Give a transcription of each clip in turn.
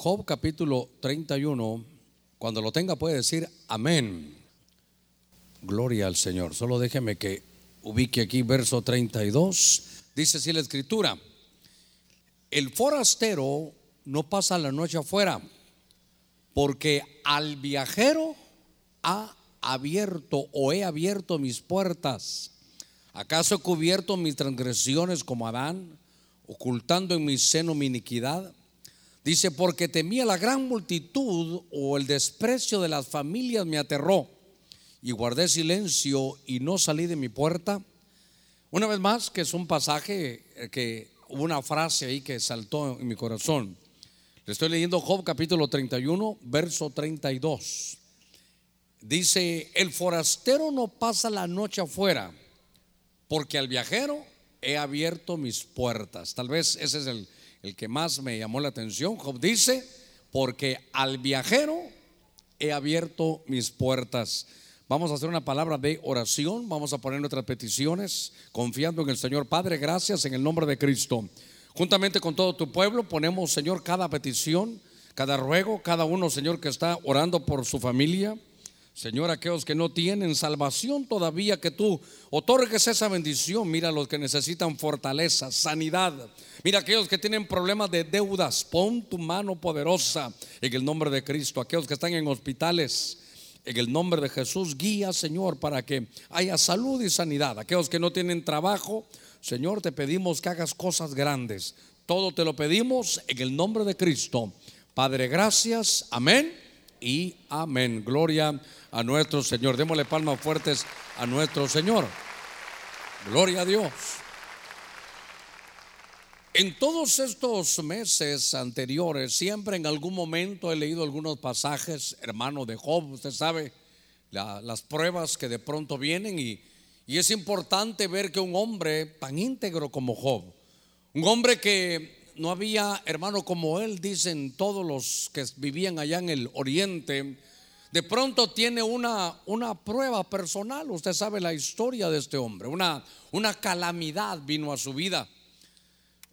Job capítulo 31, cuando lo tenga puede decir amén. Gloria al Señor. Solo déjeme que ubique aquí verso 32. Dice así la escritura, el forastero no pasa la noche afuera, porque al viajero ha abierto o he abierto mis puertas. ¿Acaso he cubierto mis transgresiones como Adán, ocultando en mi seno mi iniquidad? Dice, porque temía la gran multitud o el desprecio de las familias me aterró y guardé silencio y no salí de mi puerta. Una vez más, que es un pasaje eh, que hubo una frase ahí que saltó en mi corazón. Le estoy leyendo Job capítulo 31, verso 32. Dice, el forastero no pasa la noche afuera, porque al viajero he abierto mis puertas. Tal vez ese es el, el que más me llamó la atención. Job dice, porque al viajero he abierto mis puertas. Vamos a hacer una palabra de oración, vamos a poner nuestras peticiones, confiando en el Señor. Padre, gracias en el nombre de Cristo. Juntamente con todo tu pueblo ponemos, Señor, cada petición, cada ruego, cada uno, Señor, que está orando por su familia. Señor, aquellos que no tienen salvación todavía, que tú otorgues esa bendición. Mira los que necesitan fortaleza, sanidad. Mira aquellos que tienen problemas de deudas. Pon tu mano poderosa en el nombre de Cristo. Aquellos que están en hospitales. En el nombre de Jesús, guía, Señor, para que haya salud y sanidad. Aquellos que no tienen trabajo, Señor, te pedimos que hagas cosas grandes. Todo te lo pedimos en el nombre de Cristo. Padre, gracias. Amén y amén. Gloria a nuestro Señor. Démosle palmas fuertes a nuestro Señor. Gloria a Dios. En todos estos meses anteriores, siempre en algún momento he leído algunos pasajes, hermano de Job, usted sabe, las pruebas que de pronto vienen y, y es importante ver que un hombre tan íntegro como Job, un hombre que no había hermano como él, dicen todos los que vivían allá en el oriente, de pronto tiene una, una prueba personal. Usted sabe la historia de este hombre. Una, una calamidad vino a su vida.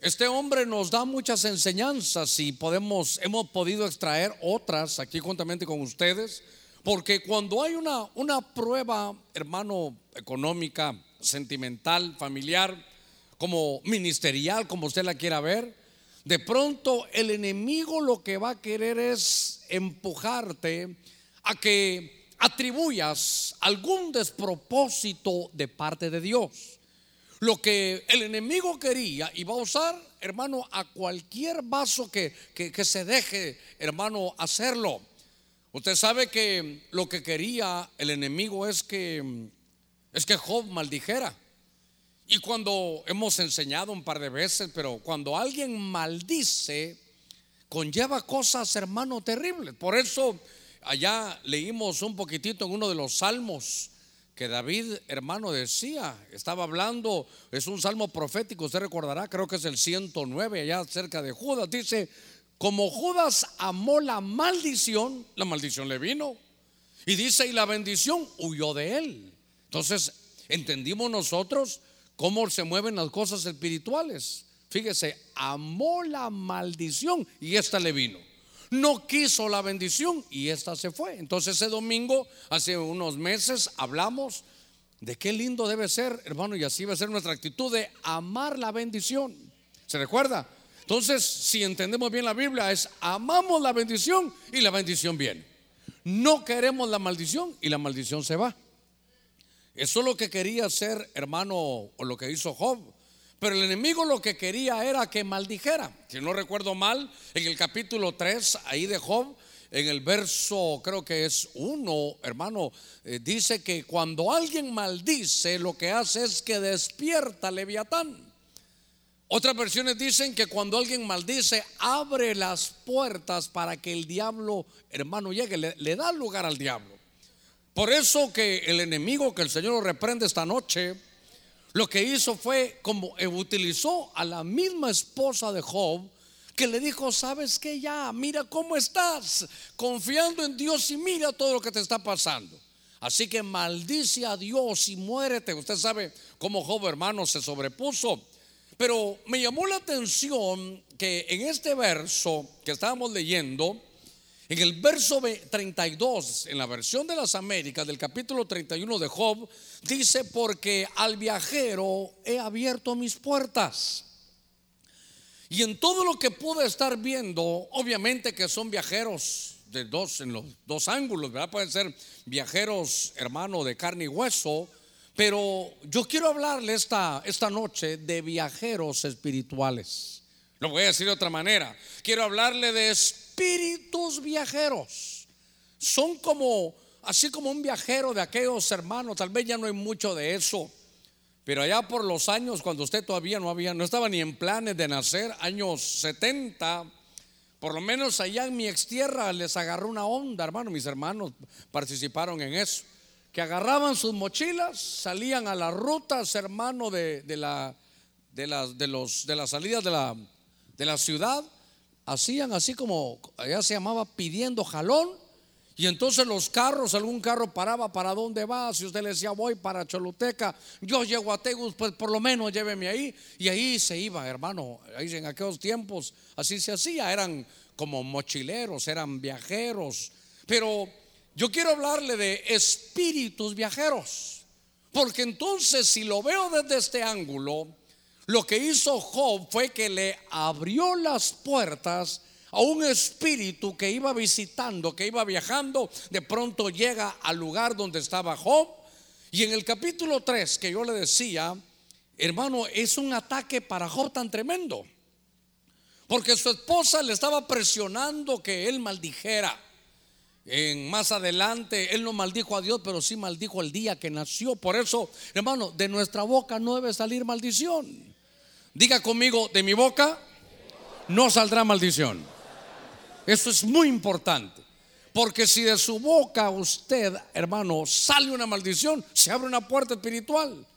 Este hombre nos da muchas enseñanzas y podemos, hemos podido extraer otras aquí juntamente con ustedes. Porque cuando hay una, una prueba, hermano, económica, sentimental, familiar, como ministerial, como usted la quiera ver, de pronto el enemigo lo que va a querer es empujarte a que atribuyas algún despropósito de parte de Dios. Lo que el enemigo quería y va a usar, hermano, a cualquier vaso que, que, se deje, hermano, hacerlo. Usted sabe que lo que quería el enemigo es que es que Job maldijera. Y cuando hemos enseñado un par de veces, pero cuando alguien maldice, conlleva cosas, hermano, terribles. Por eso allá leímos un poquitito en uno de los salmos que David, hermano, decía, estaba hablando, es un salmo profético, usted recordará, creo que es el 109, allá cerca de Judas, dice, como Judas amó la maldición, la maldición le vino. Y dice, y la bendición huyó de él. Entonces, entendimos nosotros cómo se mueven las cosas espirituales. Fíjese, amó la maldición y esta le vino no quiso la bendición y esta se fue. Entonces ese domingo, hace unos meses, hablamos de qué lindo debe ser, hermano, y así a ser nuestra actitud de amar la bendición. ¿Se recuerda? Entonces, si entendemos bien la Biblia, es amamos la bendición y la bendición viene. No queremos la maldición y la maldición se va. Eso es lo que quería hacer, hermano, o lo que hizo Job. Pero el enemigo lo que quería era que maldijera. Si no recuerdo mal, en el capítulo 3, ahí de Job, en el verso, creo que es uno, hermano, eh, dice que cuando alguien maldice, lo que hace es que despierta Leviatán. Otras versiones dicen que cuando alguien maldice, abre las puertas para que el diablo, hermano, llegue, le, le da lugar al diablo. Por eso que el enemigo, que el Señor reprende esta noche, lo que hizo fue como utilizó a la misma esposa de Job que le dijo, sabes que ya, mira cómo estás, confiando en Dios y mira todo lo que te está pasando. Así que maldice a Dios y muérete. Usted sabe cómo Job hermano se sobrepuso. Pero me llamó la atención que en este verso que estábamos leyendo, en el verso 32, en la versión de las Américas del capítulo 31 de Job, dice, porque al viajero he abierto mis puertas. Y en todo lo que pude estar viendo, obviamente que son viajeros de dos, en los dos ángulos, ¿verdad? Pueden ser viajeros, hermano, de carne y hueso, pero yo quiero hablarle esta, esta noche de viajeros espirituales. Lo voy a decir de otra manera. Quiero hablarle de espíritus viajeros. Son como, así como un viajero de aquellos hermanos, tal vez ya no hay mucho de eso. Pero allá por los años, cuando usted todavía no había, no estaba ni en planes de nacer, años 70, por lo menos allá en mi ex tierra les agarró una onda, hermano. Mis hermanos participaron en eso. Que agarraban sus mochilas, salían a las rutas, hermano, de, la, de, las, de, los, de las salidas de la, de la ciudad hacían así como, allá se llamaba pidiendo jalón. Y entonces los carros, algún carro paraba, ¿para dónde va? Si usted le decía, voy para Choluteca, yo llego a Tegus, pues por lo menos lléveme ahí. Y ahí se iba, hermano. Ahí en aquellos tiempos así se hacía. Eran como mochileros, eran viajeros. Pero yo quiero hablarle de espíritus viajeros. Porque entonces, si lo veo desde este ángulo, lo que hizo Job fue que le abrió las puertas a un espíritu que iba visitando, que iba viajando, de pronto llega al lugar donde estaba Job. Y en el capítulo 3 que yo le decía, hermano, es un ataque para Job tan tremendo. Porque su esposa le estaba presionando que él maldijera. En más adelante, él no maldijo a Dios, pero sí maldijo el día que nació. Por eso, hermano, de nuestra boca no debe salir maldición. Diga conmigo, de mi boca no saldrá maldición. Eso es muy importante. Porque si de su boca usted, hermano, sale una maldición, se abre una puerta espiritual.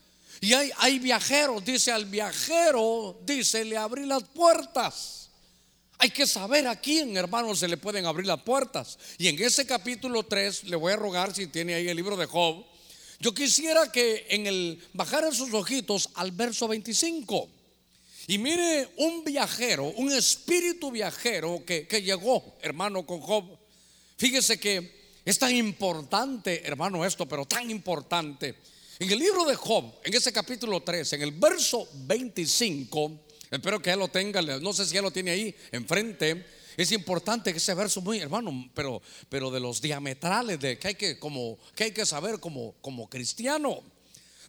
Y hay, viajeros, dice al viajero, dice, le abrí las puertas. Hay que saber a quién, hermano, se le pueden abrir las puertas. Y en ese capítulo 3, le voy a rogar si tiene ahí el libro de Job, yo quisiera que en el bajaran sus ojitos al verso 25. Y mire, un viajero, un espíritu viajero que, llegó, hermano, con Job. Fíjese que es tan importante, hermano, esto, pero tan importante. En el libro de Job, en ese capítulo 3, en el verso 25, espero que él lo tenga, no sé si él lo tiene ahí enfrente. Es importante que ese verso muy, hermano, pero, pero de los diametrales de que hay que, como, que, hay que saber como, como cristiano.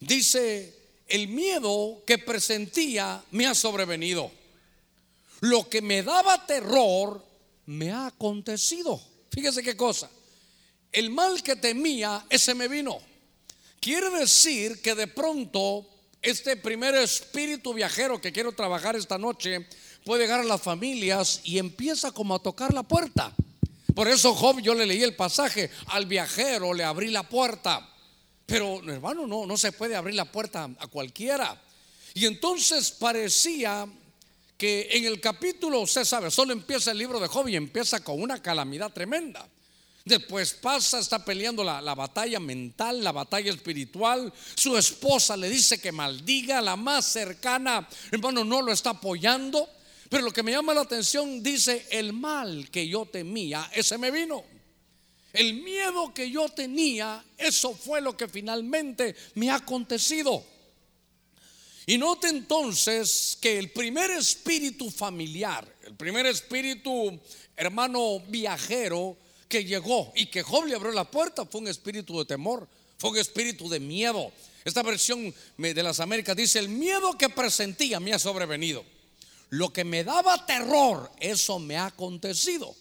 Dice el miedo que presentía me ha sobrevenido. Lo que me daba terror me ha acontecido. Fíjese qué cosa. El mal que temía, ese me vino. Quiere decir que de pronto este primer espíritu viajero que quiero trabajar esta noche puede llegar a las familias y empieza como a tocar la puerta. Por eso Job yo le leí el pasaje, al viajero le abrí la puerta. Pero hermano, no, no se puede abrir la puerta a cualquiera. Y entonces parecía que en el capítulo, usted sabe, solo empieza el libro de Job y empieza con una calamidad tremenda. Después pasa, está peleando la, la, batalla mental, la batalla espiritual. Su esposa le dice que maldiga, la más cercana, hermano, no lo está apoyando. Pero lo que me llama la atención dice, el mal que yo temía, ese me vino. El miedo que yo tenía, eso fue lo que finalmente me ha acontecido. Y note entonces que el primer espíritu familiar, el primer espíritu hermano viajero que llegó y que Job le abrió la puerta fue un espíritu de temor, fue un espíritu de miedo. Esta versión de las Américas dice, el miedo que presentía me ha sobrevenido. Lo que me daba terror, eso me ha acontecido.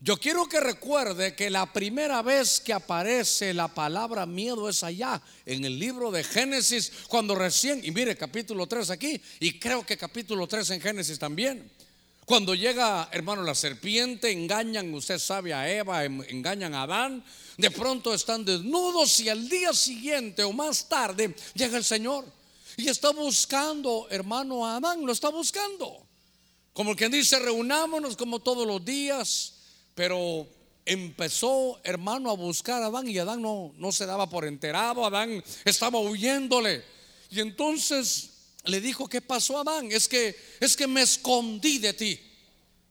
Yo quiero que recuerde que la primera vez que aparece la palabra miedo es allá, en el libro de Génesis, cuando recién, y mire capítulo 3 aquí, y creo que capítulo 3 en Génesis también. Cuando llega, hermano, la serpiente, engañan, usted sabe, a Eva, engañan a Adán, de pronto están desnudos y al día siguiente o más tarde llega el Señor y está buscando, hermano, a Adán, lo está buscando. Como quien dice, reunámonos como todos los días pero empezó, hermano, a buscar a Adán y Adán no, no se daba por enterado, Adán estaba huyéndole. Y entonces le dijo, ¿qué pasó Adán? Es que es que me escondí de ti.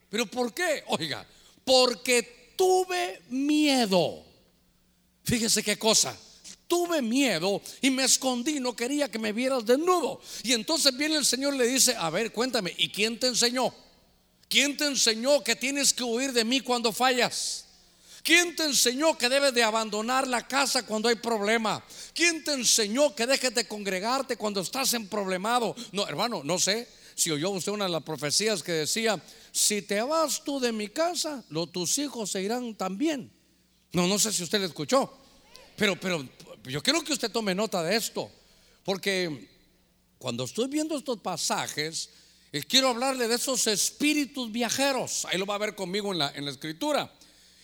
¿Pero por qué? Oiga, porque tuve miedo. Fíjese qué cosa. Tuve miedo y me escondí, no quería que me vieras desnudo. Y entonces viene el Señor y le dice, a ver, cuéntame, ¿y quién te enseñó? ¿Quién te enseñó que tienes que huir de mí cuando fallas? ¿Quién te enseñó que debes de abandonar la casa cuando hay problema? ¿Quién te enseñó que dejes de congregarte cuando estás en problemado? No, hermano, no sé si oyó usted una de las profecías que decía, si te vas tú de mi casa, tus hijos se irán también. No, no sé si usted lo escuchó, pero, pero yo quiero que usted tome nota de esto, porque cuando estoy viendo estos pasajes, quiero hablarle de esos espíritus viajeros. Ahí lo va a ver conmigo en la, en la escritura.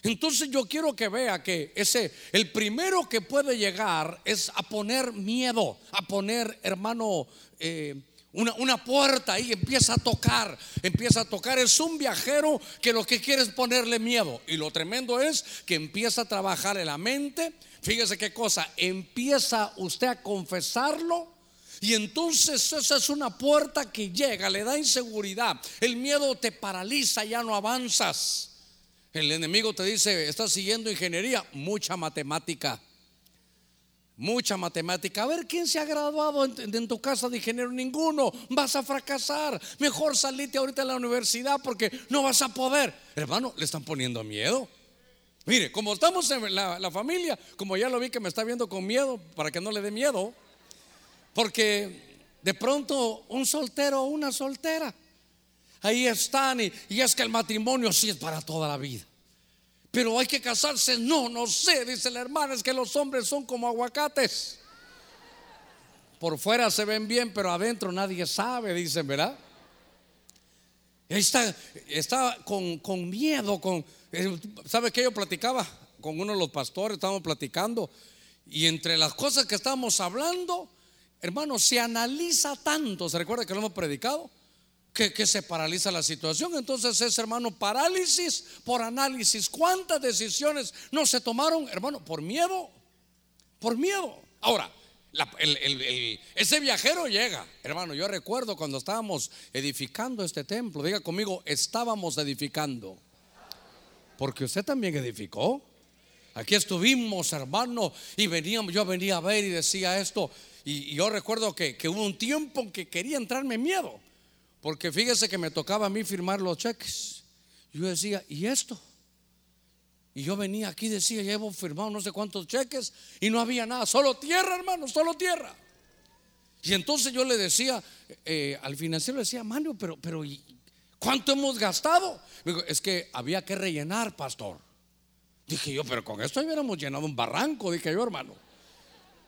Entonces yo quiero que vea que ese, el primero que puede llegar es a poner miedo, a poner, hermano, eh, una, una, puerta ahí, empieza a tocar, empieza a tocar. Es un viajero que lo que quiere es ponerle miedo. Y lo tremendo es que empieza a trabajar en la mente. Fíjese qué cosa, empieza usted a confesarlo. Y entonces esa es una puerta que llega, le da inseguridad. El miedo te paraliza, ya no avanzas. El enemigo te dice, estás siguiendo ingeniería, mucha matemática. Mucha matemática. A ver, ¿quién se ha graduado en, tu casa de ingeniero? Ninguno. Vas a fracasar. Mejor salite ahorita a la universidad porque no vas a poder. Hermano, le están poniendo miedo. Mire, como estamos en la familia, como ya lo vi que me está viendo con miedo, para que no le dé miedo. Porque de pronto un soltero o una soltera ahí están y, es que el matrimonio sí es para toda la vida. Pero hay que casarse, no, no sé, dice la hermana, es que los hombres son como aguacates. Por fuera se ven bien, pero adentro nadie sabe, dicen, ¿verdad? Está, está con, miedo, con, eh, ¿sabe qué yo platicaba? Con uno de los pastores, estábamos platicando, y entre las cosas que estábamos hablando, hermano, se analiza tanto, ¿se recuerda que lo hemos predicado? que, se paraliza la situación. Entonces es, hermano, parálisis por análisis. ¿Cuántas decisiones no se tomaron, hermano, por miedo? Por miedo. Ahora, ese viajero llega, hermano. Yo recuerdo cuando estábamos edificando este templo. Diga conmigo, estábamos edificando. Porque usted también edificó. Aquí estuvimos, hermano, y veníamos, yo venía a ver y decía esto. Y, yo recuerdo que, que hubo un tiempo que quería entrarme miedo. Porque fíjese que me tocaba a mí firmar los cheques. Yo decía, ¿y esto? Y yo venía aquí, decía, llevo firmado no sé cuántos cheques y no había nada, solo tierra, hermano, solo tierra. Y entonces yo le decía, eh, al financiero le decía, Mario, pero, pero ¿cuánto hemos gastado? digo, es que había que rellenar, pastor. Dije yo, pero con esto hubiéramos llenado un barranco, dije yo, hermano.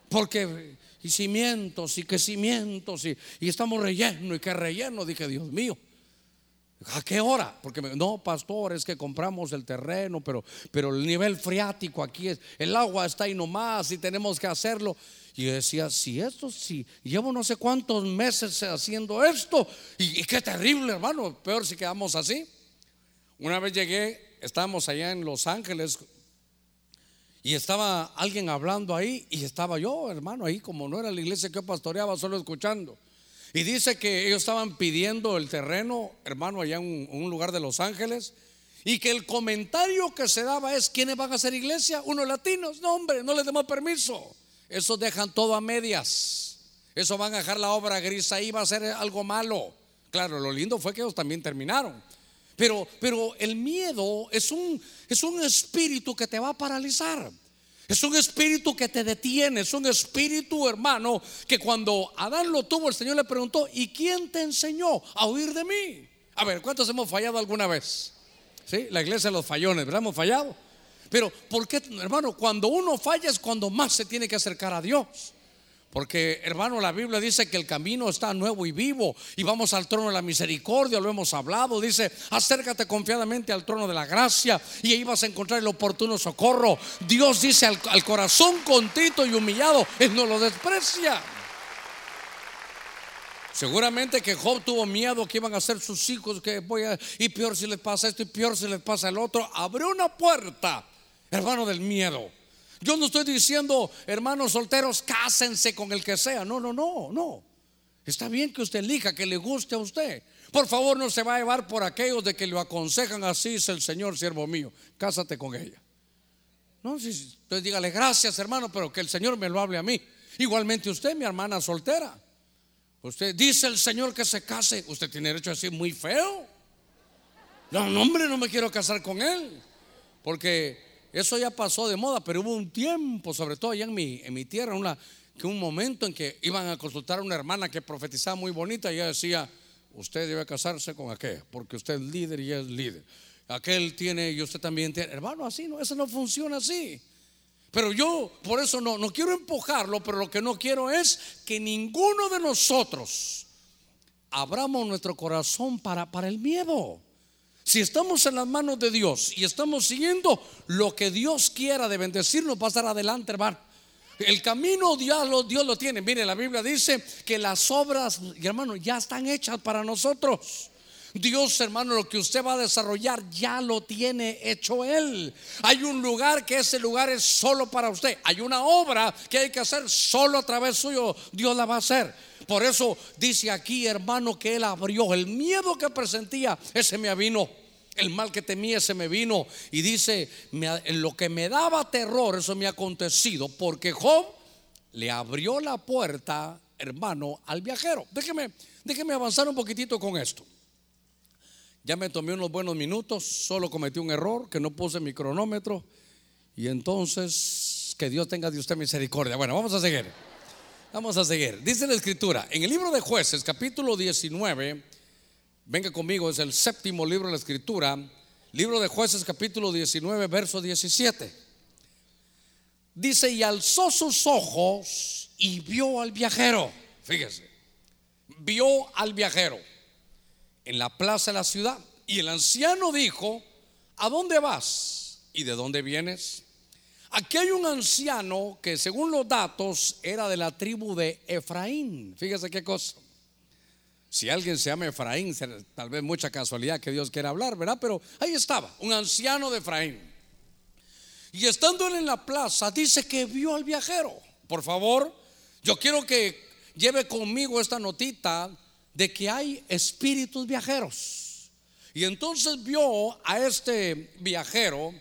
Porque y cimientos y que cimientos y, estamos relleno y que relleno. Dije, Dios mío, ¿a qué hora? Porque no, pastor, es que compramos el terreno, pero, pero el nivel freático aquí es, el agua está ahí nomás y tenemos que hacerlo. Y decía, si esto, si llevo no sé cuántos meses haciendo esto, y, y qué terrible, hermano, peor si quedamos así. Una vez llegué, estábamos allá en Los Ángeles y estaba alguien hablando ahí y estaba yo, hermano, ahí como no era la iglesia que yo pastoreaba, solo escuchando. Y dice que ellos estaban pidiendo el terreno, hermano, allá en un, lugar de Los Ángeles. Y que el comentario que se daba es, ¿quiénes van a hacer iglesia? Unos latinos. No, hombre, no les demos permiso. Eso dejan todo a medias. Eso van a dejar la obra gris ahí, va a ser algo malo. Claro, lo lindo fue que ellos también terminaron. Pero, pero el miedo es un, es un espíritu que te va a paralizar. Es un espíritu que te detiene, es un espíritu hermano que cuando Adán lo tuvo, el Señor le preguntó, ¿y quién te enseñó a huir de mí? A ver, ¿cuántos hemos fallado alguna vez? ¿Sí? La iglesia de los fallones, ¿verdad? Hemos fallado. Pero, ¿por qué, hermano? Cuando uno falla es cuando más se tiene que acercar a Dios. Porque, hermano, la Biblia dice que el camino está nuevo y vivo y vamos al trono de la misericordia, lo hemos hablado. Dice, acércate confiadamente al trono de la gracia y ahí vas a encontrar el oportuno socorro. Dios dice al, corazón contito y humillado, Él no lo desprecia. Seguramente que Job tuvo miedo que iban a ser sus hijos, que voy a, y peor si les pasa esto y peor si les pasa el otro. Abrió una puerta, hermano, del miedo. Yo no estoy diciendo, hermanos solteros, cásense con el que sea. No, no, no, no. Está bien que usted elija, que le guste a usted. Por favor, no se va a llevar por aquellos de que lo aconsejan así, es el Señor, siervo mío. Cásate con ella. No, si, entonces dígale gracias, hermano, pero que el Señor me lo hable a mí. Igualmente usted, mi hermana soltera. Usted dice el Señor que se case. Usted tiene derecho a decir muy feo. No, no, hombre, no me quiero casar con él. Porque eso ya pasó de moda, pero hubo un tiempo, sobre todo allá en mi, en mi tierra, una, que un momento en que iban a consultar a una hermana que profetizaba muy bonita y ella decía, usted debe casarse con aquel, porque usted es líder y es líder. Aquel tiene y usted también tiene. Hermano, así no, eso no funciona así. Pero yo por eso no, no quiero empujarlo, pero lo que no quiero es que ninguno de nosotros abramos nuestro corazón para, para el miedo. Si estamos en las manos de Dios y estamos siguiendo lo que Dios quiera de bendecirnos, estar adelante, hermano. El camino Dios lo, Dios lo tiene. Mire, la Biblia dice que las obras, hermano, ya están hechas para nosotros. Dios, hermano, lo que usted va a desarrollar ya lo tiene hecho Él. Hay un lugar que ese lugar es solo para usted. Hay una obra que hay que hacer solo a través suyo. Dios la va a hacer. Por eso dice aquí, hermano, que Él abrió. El miedo que presentía, ese me vino. El mal que temía, ese me vino. Y dice, lo que me daba terror, eso me ha acontecido. Porque Job le abrió la puerta, hermano, al viajero. Déjeme, déjeme avanzar un poquitito con esto. Ya me tomé unos buenos minutos, solo cometí un error, que no puse mi cronómetro. Y entonces, que Dios tenga de usted misericordia. Bueno, vamos a seguir. Vamos a seguir. Dice la escritura, en el libro de jueces, capítulo 19, venga conmigo, es el séptimo libro de la escritura, libro de jueces, capítulo 19, verso 17. Dice, y alzó sus ojos y vio al viajero. Fíjese, vio al viajero en la plaza de la ciudad. Y el anciano dijo, ¿a dónde vas? ¿Y de dónde vienes? Aquí hay un anciano que según los datos era de la tribu de Efraín. Fíjese qué cosa. Si alguien se llama Efraín, tal vez mucha casualidad que Dios quiera hablar, ¿verdad? Pero ahí estaba, un anciano de Efraín. Y estando él en la plaza, dice que vio al viajero. Por favor, yo quiero que lleve conmigo esta notita de que hay espíritus viajeros. Y entonces vio a este viajero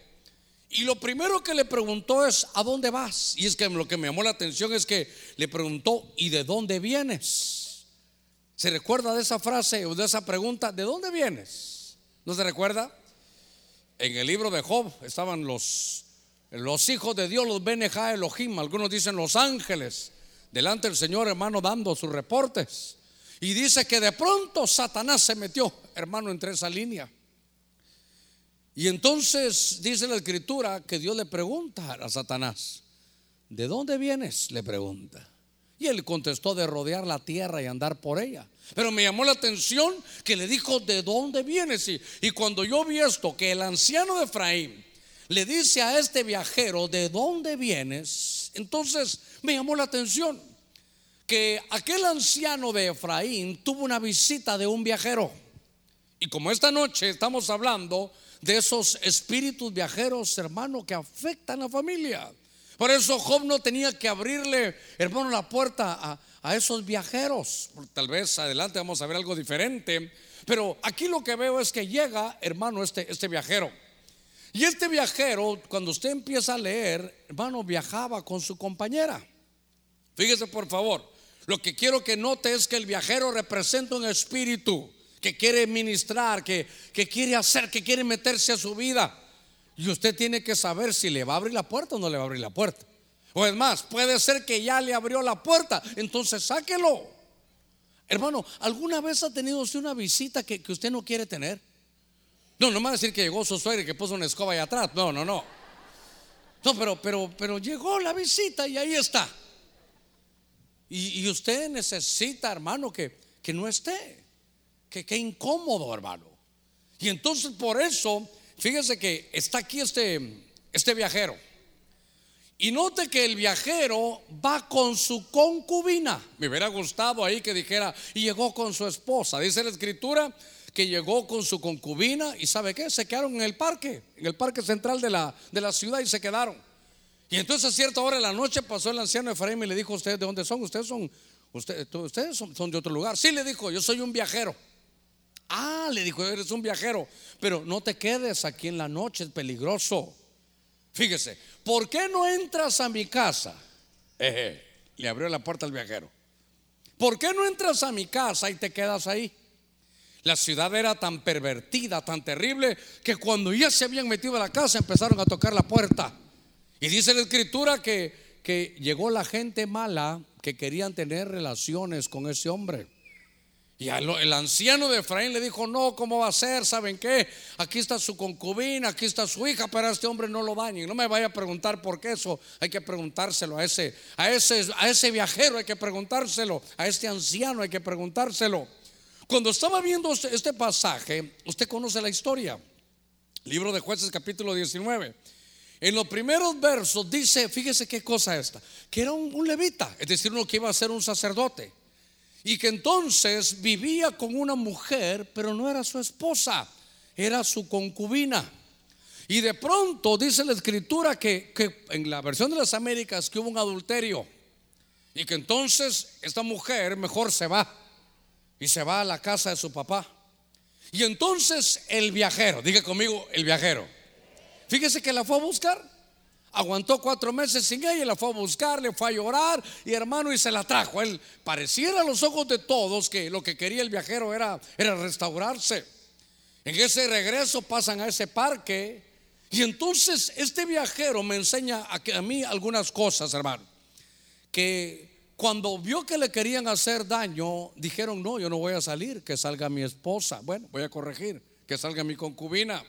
y lo primero que le preguntó es, ¿a dónde vas? Y es que lo que me llamó la atención es que le preguntó, ¿y de dónde vienes? ¿Se recuerda de esa frase o de esa pregunta? ¿De dónde vienes? ¿No se recuerda? En el libro de Job estaban los, los hijos de Dios, los Beneja Elohim, algunos dicen los ángeles, delante del Señor hermano dando sus reportes. Y dice que de pronto Satanás se metió, hermano, entre esa línea. Y entonces dice la escritura que Dios le pregunta a Satanás, ¿de dónde vienes? Le pregunta. Y él contestó de rodear la tierra y andar por ella. Pero me llamó la atención que le dijo, ¿de dónde vienes? Y, cuando yo vi esto, que el anciano de Efraín le dice a este viajero, ¿de dónde vienes? Entonces me llamó la atención que aquel anciano de Efraín tuvo una visita de un viajero. Y como esta noche estamos hablando de esos espíritus viajeros, hermano, que afectan a la familia. Por eso Job no tenía que abrirle, hermano, la puerta a, esos viajeros. Tal vez adelante vamos a ver algo diferente. Pero aquí lo que veo es que llega, hermano, este, este viajero. Y este viajero, cuando usted empieza a leer, hermano, viajaba con su compañera. Fíjese por favor, lo que quiero que note es que el viajero representa un espíritu que quiere ministrar, que, que quiere hacer, que quiere meterse a su vida. Y usted tiene que saber si le va a abrir la puerta o no le va a abrir la puerta. O es más, puede ser que ya le abrió la puerta, entonces sáquelo. Hermano, ¿alguna vez ha tenido usted una visita que, que usted no quiere tener? No, no me va a decir que llegó su suegra y que puso una escoba ahí atrás. No, no, no. No, pero, pero, pero llegó la visita y ahí está. Y, usted necesita, hermano, que, que no esté. Que, que incómodo, hermano. Y entonces por eso, fíjese que está aquí este, este viajero. Y note que el viajero va con su concubina. Me hubiera gustado ahí que dijera, y llegó con su esposa. Dice la escritura que llegó con su concubina y ¿sabe qué? Se quedaron en el parque, en el parque central de la, de la ciudad y se quedaron. Y entonces a cierta hora de la noche pasó el anciano Efraín y le dijo, ¿ustedes de dónde son? Ustedes son usted, ustedes son, son de otro lugar. Sí, le dijo, yo soy un viajero. Ah, le dijo, eres un viajero, pero no te quedes aquí en la noche, es peligroso. Fíjese, ¿por qué no entras a mi casa? le abrió la puerta al viajero. ¿Por qué no entras a mi casa y te quedas ahí? La ciudad era tan pervertida, tan terrible, que cuando ya se habían metido a la casa empezaron a tocar la puerta. Y dice la escritura que, que llegó la gente mala que querían tener relaciones con ese hombre. Y el anciano de Efraín le dijo, no, ¿cómo va a ser? ¿Saben qué? Aquí está su concubina, aquí está su hija, pero a este hombre no lo dañen. No me vaya a preguntar por qué eso. Hay que preguntárselo a ese, a ese, a ese viajero, hay que preguntárselo. A este anciano hay que preguntárselo. Cuando estaba viendo este, este pasaje, usted conoce la historia. Libro de jueces capítulo 19. En los primeros versos dice, fíjese qué cosa esta, que era un, un levita, es decir, uno que iba a ser un sacerdote y que entonces vivía con una mujer, pero no era su esposa, era su concubina. Y de pronto dice la escritura que, en la versión de las Américas que hubo un adulterio y que entonces esta mujer mejor se va y se va a la casa de su papá. Y entonces el viajero, diga conmigo, el viajero, fíjese que la fue a buscar. Aguantó cuatro meses sin ella, la fue a buscar, le fue a llorar y hermano y se la trajo. Él pareciera a los ojos de todos que lo que quería el viajero era, era restaurarse. En ese regreso pasan a ese parque y entonces este viajero me enseña a, a mí algunas cosas, hermano. Que cuando vio que le querían hacer daño, dijeron, no, yo no voy a salir, que salga mi esposa. Bueno, voy a corregir, que salga mi concubina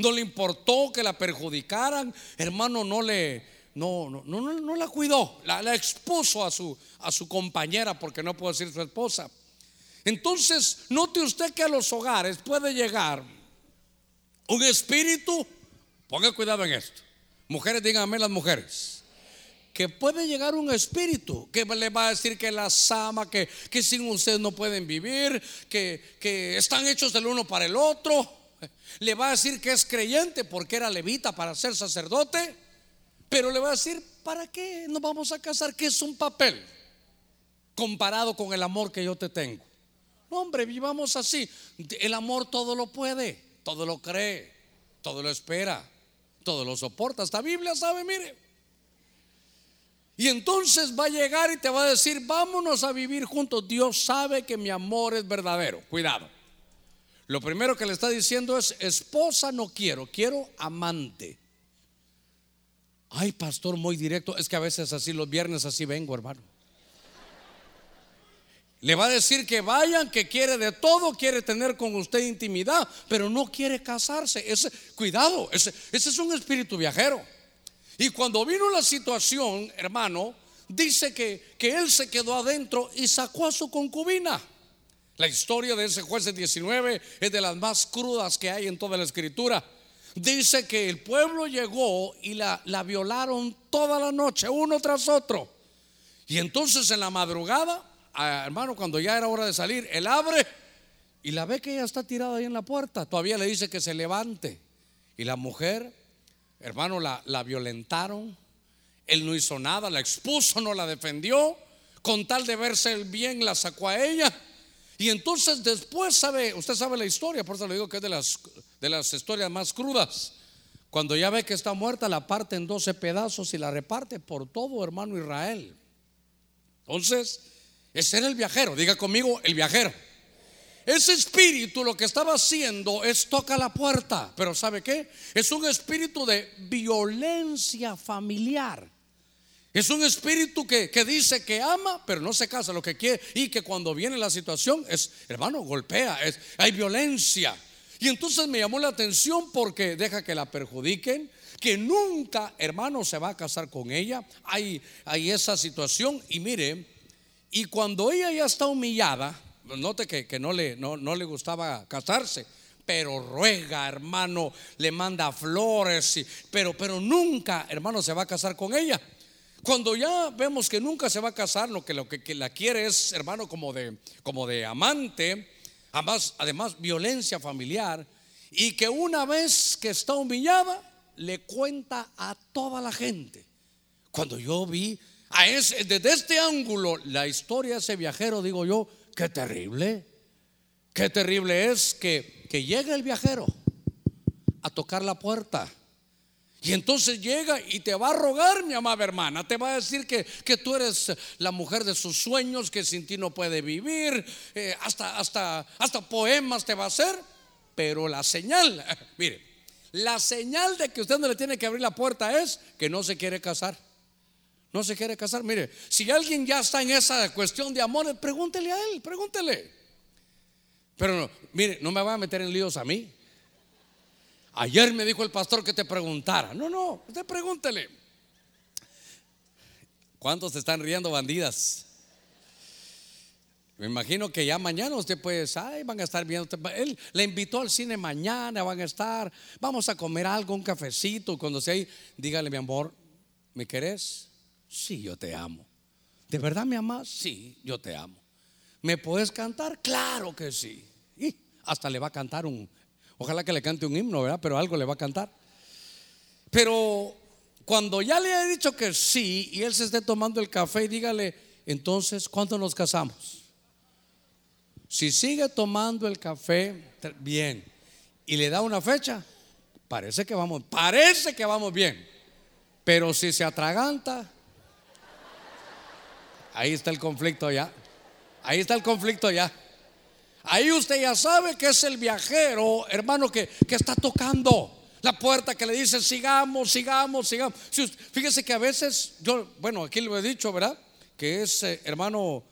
no le importó que la perjudicaran, hermano, no le, no, no, no, no la cuidó, la, expuso a su, a su compañera porque no puedo decir su esposa. Entonces, note usted que a los hogares puede llegar un espíritu, ponga cuidado en esto, mujeres, díganme las mujeres que puede llegar un espíritu que le va a decir que las ama, que, que sin usted no pueden vivir, que, que están hechos del uno para el otro. Le va a decir que es creyente porque era levita para ser sacerdote, pero le va a decir, ¿para qué nos vamos a casar? Que es un papel comparado con el amor que yo te tengo. hombre, vivamos así. El amor todo lo puede, todo lo cree, todo lo espera, todo lo soporta. Esta Biblia sabe, mire. Y entonces va a llegar y te va a decir, vámonos a vivir juntos. Dios sabe que mi amor es verdadero. Cuidado. Lo primero que le está diciendo es, esposa no quiero, quiero amante. Ay, pastor, muy directo. Es que a veces así los viernes así vengo, hermano. Le va a decir que vayan, que quiere de todo, quiere tener con usted intimidad, pero no quiere casarse. Ese, cuidado, ese, ese es un espíritu viajero. Y cuando vino la situación, hermano, dice que, que él se quedó adentro y sacó a su concubina. La historia de ese juez de 19 es de las más crudas que hay en toda la escritura. Dice que el pueblo llegó y la, la violaron toda la noche, uno tras otro. Y entonces en la madrugada, ah, hermano, cuando ya era hora de salir, él abre y la ve que ella está tirada ahí en la puerta. Todavía le dice que se levante. Y la mujer, hermano, la, la violentaron. Él no hizo nada, la expuso, no la defendió. Con tal de verse el bien, la sacó a ella. Y entonces después sabe, usted sabe la historia, por eso le digo que es de las, de las historias más crudas. Cuando ya ve que está muerta, la parte en 12 pedazos y la reparte por todo hermano Israel. Entonces, ese era el viajero, diga conmigo, el viajero. Ese espíritu lo que estaba haciendo es toca la puerta, pero ¿sabe qué? Es un espíritu de violencia familiar. Es un espíritu que, dice que ama, pero no se casa lo que quiere. Y que cuando viene la situación es, hermano, golpea, es, hay violencia. Y entonces me llamó la atención porque deja que la perjudiquen, que nunca, hermano, se va a casar con ella. Hay, hay esa situación. Y mire, y cuando ella ya está humillada, note que, no, le, no, no le gustaba casarse pero ruega, hermano, le manda flores, pero, pero nunca, hermano, se va a casar con ella. Cuando ya vemos que nunca se va a casar, lo que, lo que, la quiere es, hermano, como de, como de amante, además, además violencia familiar, y que una vez que está humillada, le cuenta a toda la gente. Cuando yo vi desde este ángulo, la historia de ese viajero, digo yo, qué terrible. Qué terrible es que, que llegue el viajero a tocar la puerta. Y entonces llega y te va a rogar, mi amada hermana. Te va a decir que, que tú eres la mujer de sus sueños, que sin ti no puede vivir. Eh, hasta, hasta, hasta poemas te va a hacer. Pero la señal, mire, la señal de que usted no le tiene que abrir la puerta es que no se quiere casar. No se quiere casar. Mire, si alguien ya está en esa cuestión de amor, pregúntele a él, pregúntele. Pero mire, no me va a meter en líos a mí. Ayer me dijo el pastor que te preguntara. No, no, usted pregúntele. ¿Cuántos están riendo bandidas? Me imagino que ya mañana usted puede, ay, van a estar viendo. Él le invitó al cine mañana, van a estar, vamos a comer algo, un cafecito. Cuando sea ahí, dígale, mi amor, ¿me querés? Sí, yo te amo. ¿De verdad me amas? Sí, yo te amo. ¿Me puedes cantar? Claro que sí. Y hasta le va a cantar un, Ojalá que le cante un himno, ¿verdad? Pero algo le va a cantar. Pero cuando ya le he dicho que sí y él se esté tomando el café, dígale, entonces, ¿cuándo nos casamos? Si sigue tomando el café, bien, y le da una fecha, parece que vamos, parece que vamos bien. Pero si se atraganta, ahí está el conflicto ya. Ahí está el conflicto ya. Ahí usted ya sabe que es el viajero, hermano, que, está tocando la puerta que le dice sigamos, sigamos, sigamos. Fíjese que a veces, yo, bueno, aquí lo he dicho, ¿verdad? Que es, eh, hermano,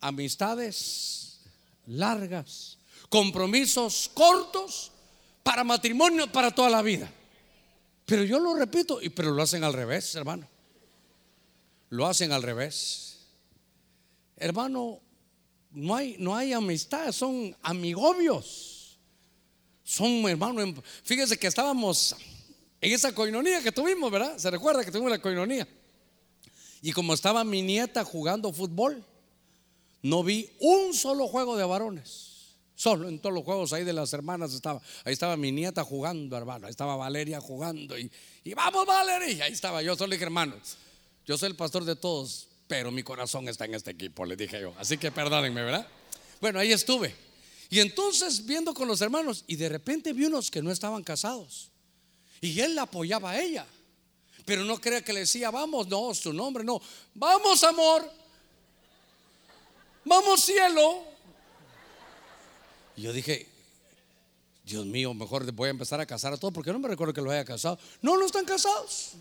amistades largas, compromisos cortos para matrimonio, para toda la vida. Pero yo lo repito, y pero lo hacen al revés, hermano. Lo hacen al revés. Hermano, no hay, no hay amistad, son amigobios. Son hermanos. Fíjese que estábamos en esa coinonía que tuvimos, ¿verdad? Se recuerda que tuvimos la coinonía. Y como estaba mi nieta jugando fútbol, no vi un solo juego de varones. Solo en todos los juegos ahí de las hermanas estaba. Ahí estaba mi nieta jugando, hermano. Ahí estaba Valeria jugando. Y, y vamos, Valeria. Ahí estaba yo, solo dije, hermano, yo soy el pastor de todos pero mi corazón está en este equipo, le dije yo. Así que perdónenme, ¿verdad? Bueno, ahí estuve. Y entonces viendo con los hermanos, y de repente vi unos que no estaban casados. Y él la apoyaba a ella. Pero no crea que le decía, vamos, no, su nombre, no. Vamos, amor. Vamos, cielo. Y yo dije, Dios mío, mejor voy a empezar a casar a todos, porque no me recuerdo que lo haya casado. No, no están casados.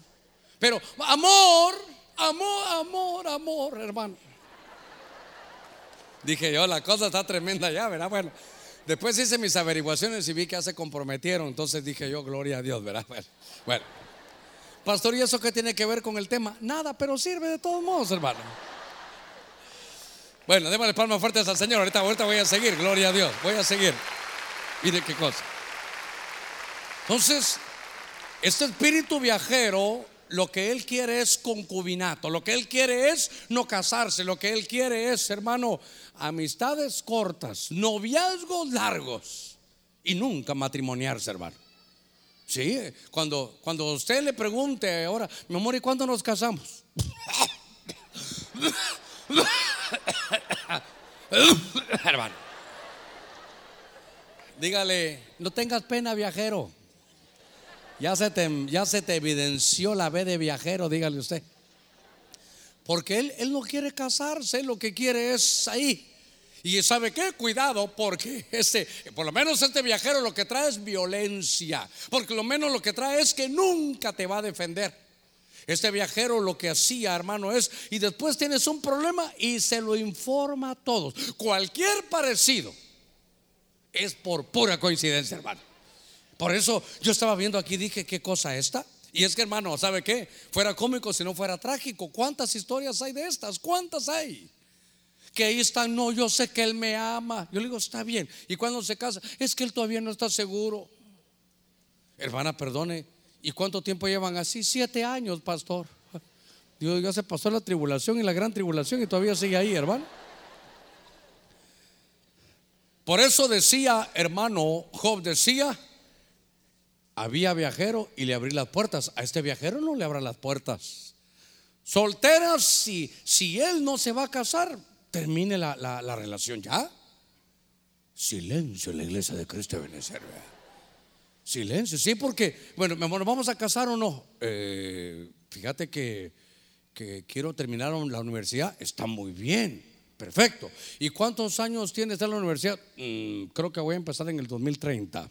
Pero, amor, Amor, amor, amor, hermano. Dije yo, la cosa está tremenda ya, ¿verdad? Bueno, después hice mis averiguaciones y vi que ya se comprometieron. Entonces dije yo, gloria a Dios, ¿verdad? Bueno, pastor, ¿y eso qué tiene que ver con el tema? Nada, pero sirve de todos modos, hermano. Bueno, démosle palmas fuertes al Señor. Ahorita, ahorita voy a seguir, gloria a Dios. Voy a seguir. ¿Y de qué cosa? Entonces, este espíritu viajero lo que él quiere es concubinato, lo que él quiere es no casarse, lo que él quiere es, hermano, amistades cortas, noviazgos largos y nunca matrimoniarse, hermano. Sí, cuando, cuando usted le pregunte ahora, mi amor, ¿y cuándo nos casamos? hermano, dígale, no tengas pena, viajero. Ya se, te, ya se te evidenció la B de viajero, dígale usted. Porque él, él no quiere casarse, lo que quiere es ahí. Y sabe qué, cuidado, porque este, por lo menos este viajero lo que trae es violencia, porque lo menos lo que trae es que nunca te va a defender. Este viajero lo que hacía, hermano, es, y después tienes un problema y se lo informa a todos. Cualquier parecido es por pura coincidencia, hermano. Por eso yo estaba viendo aquí, dije, ¿qué cosa esta? Y es que hermano, ¿sabe qué? Fuera cómico si no fuera trágico. ¿Cuántas historias hay de estas? ¿Cuántas hay? Que ahí están, no, yo sé que él me ama. Yo le digo, está bien. Y cuando se casa, es que él todavía no está seguro. Hermana, perdone. ¿Y cuánto tiempo llevan así? Siete años, pastor. Dios, ya se pasó la tribulación y la gran tribulación y todavía sigue ahí, hermano. Por eso decía, hermano, Job decía, había viajero y le abrí las puertas. A este viajero no le abran las puertas. Solteras, si, si él no se va a casar, termine la, relación ya. Silencio en la iglesia de Cristo de Benecer. Silencio, sí, porque, bueno, ¿nos vamos a casar o no? Eh, fíjate que, que quiero terminar la universidad, está muy bien, perfecto. ¿Y cuántos años tienes en la universidad? Mm, creo que voy a empezar en el 2030.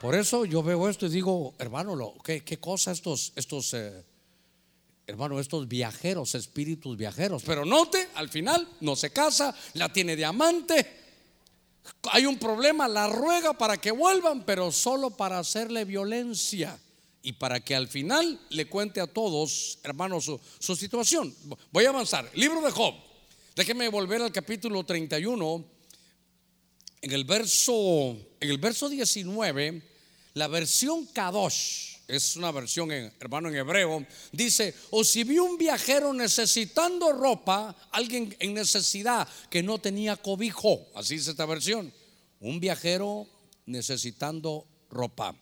Por eso yo veo esto y digo, hermano, ¿qué, qué cosa estos, estos eh, hermano, estos viajeros, espíritus viajeros? Pero note, al final no se casa, la tiene diamante. Hay un problema, la ruega para que vuelvan, pero solo para hacerle violencia y para que al final le cuente a todos, hermanos, su, su situación. Voy a avanzar. Libro de Job. Déjeme volver al capítulo 31 en el verso, en el verso 19, la versión Kadosh, es una versión, en, hermano, en hebreo, dice, o si vi un viajero necesitando ropa, alguien en necesidad que no tenía cobijo, así dice esta versión, un viajero necesitando ropa.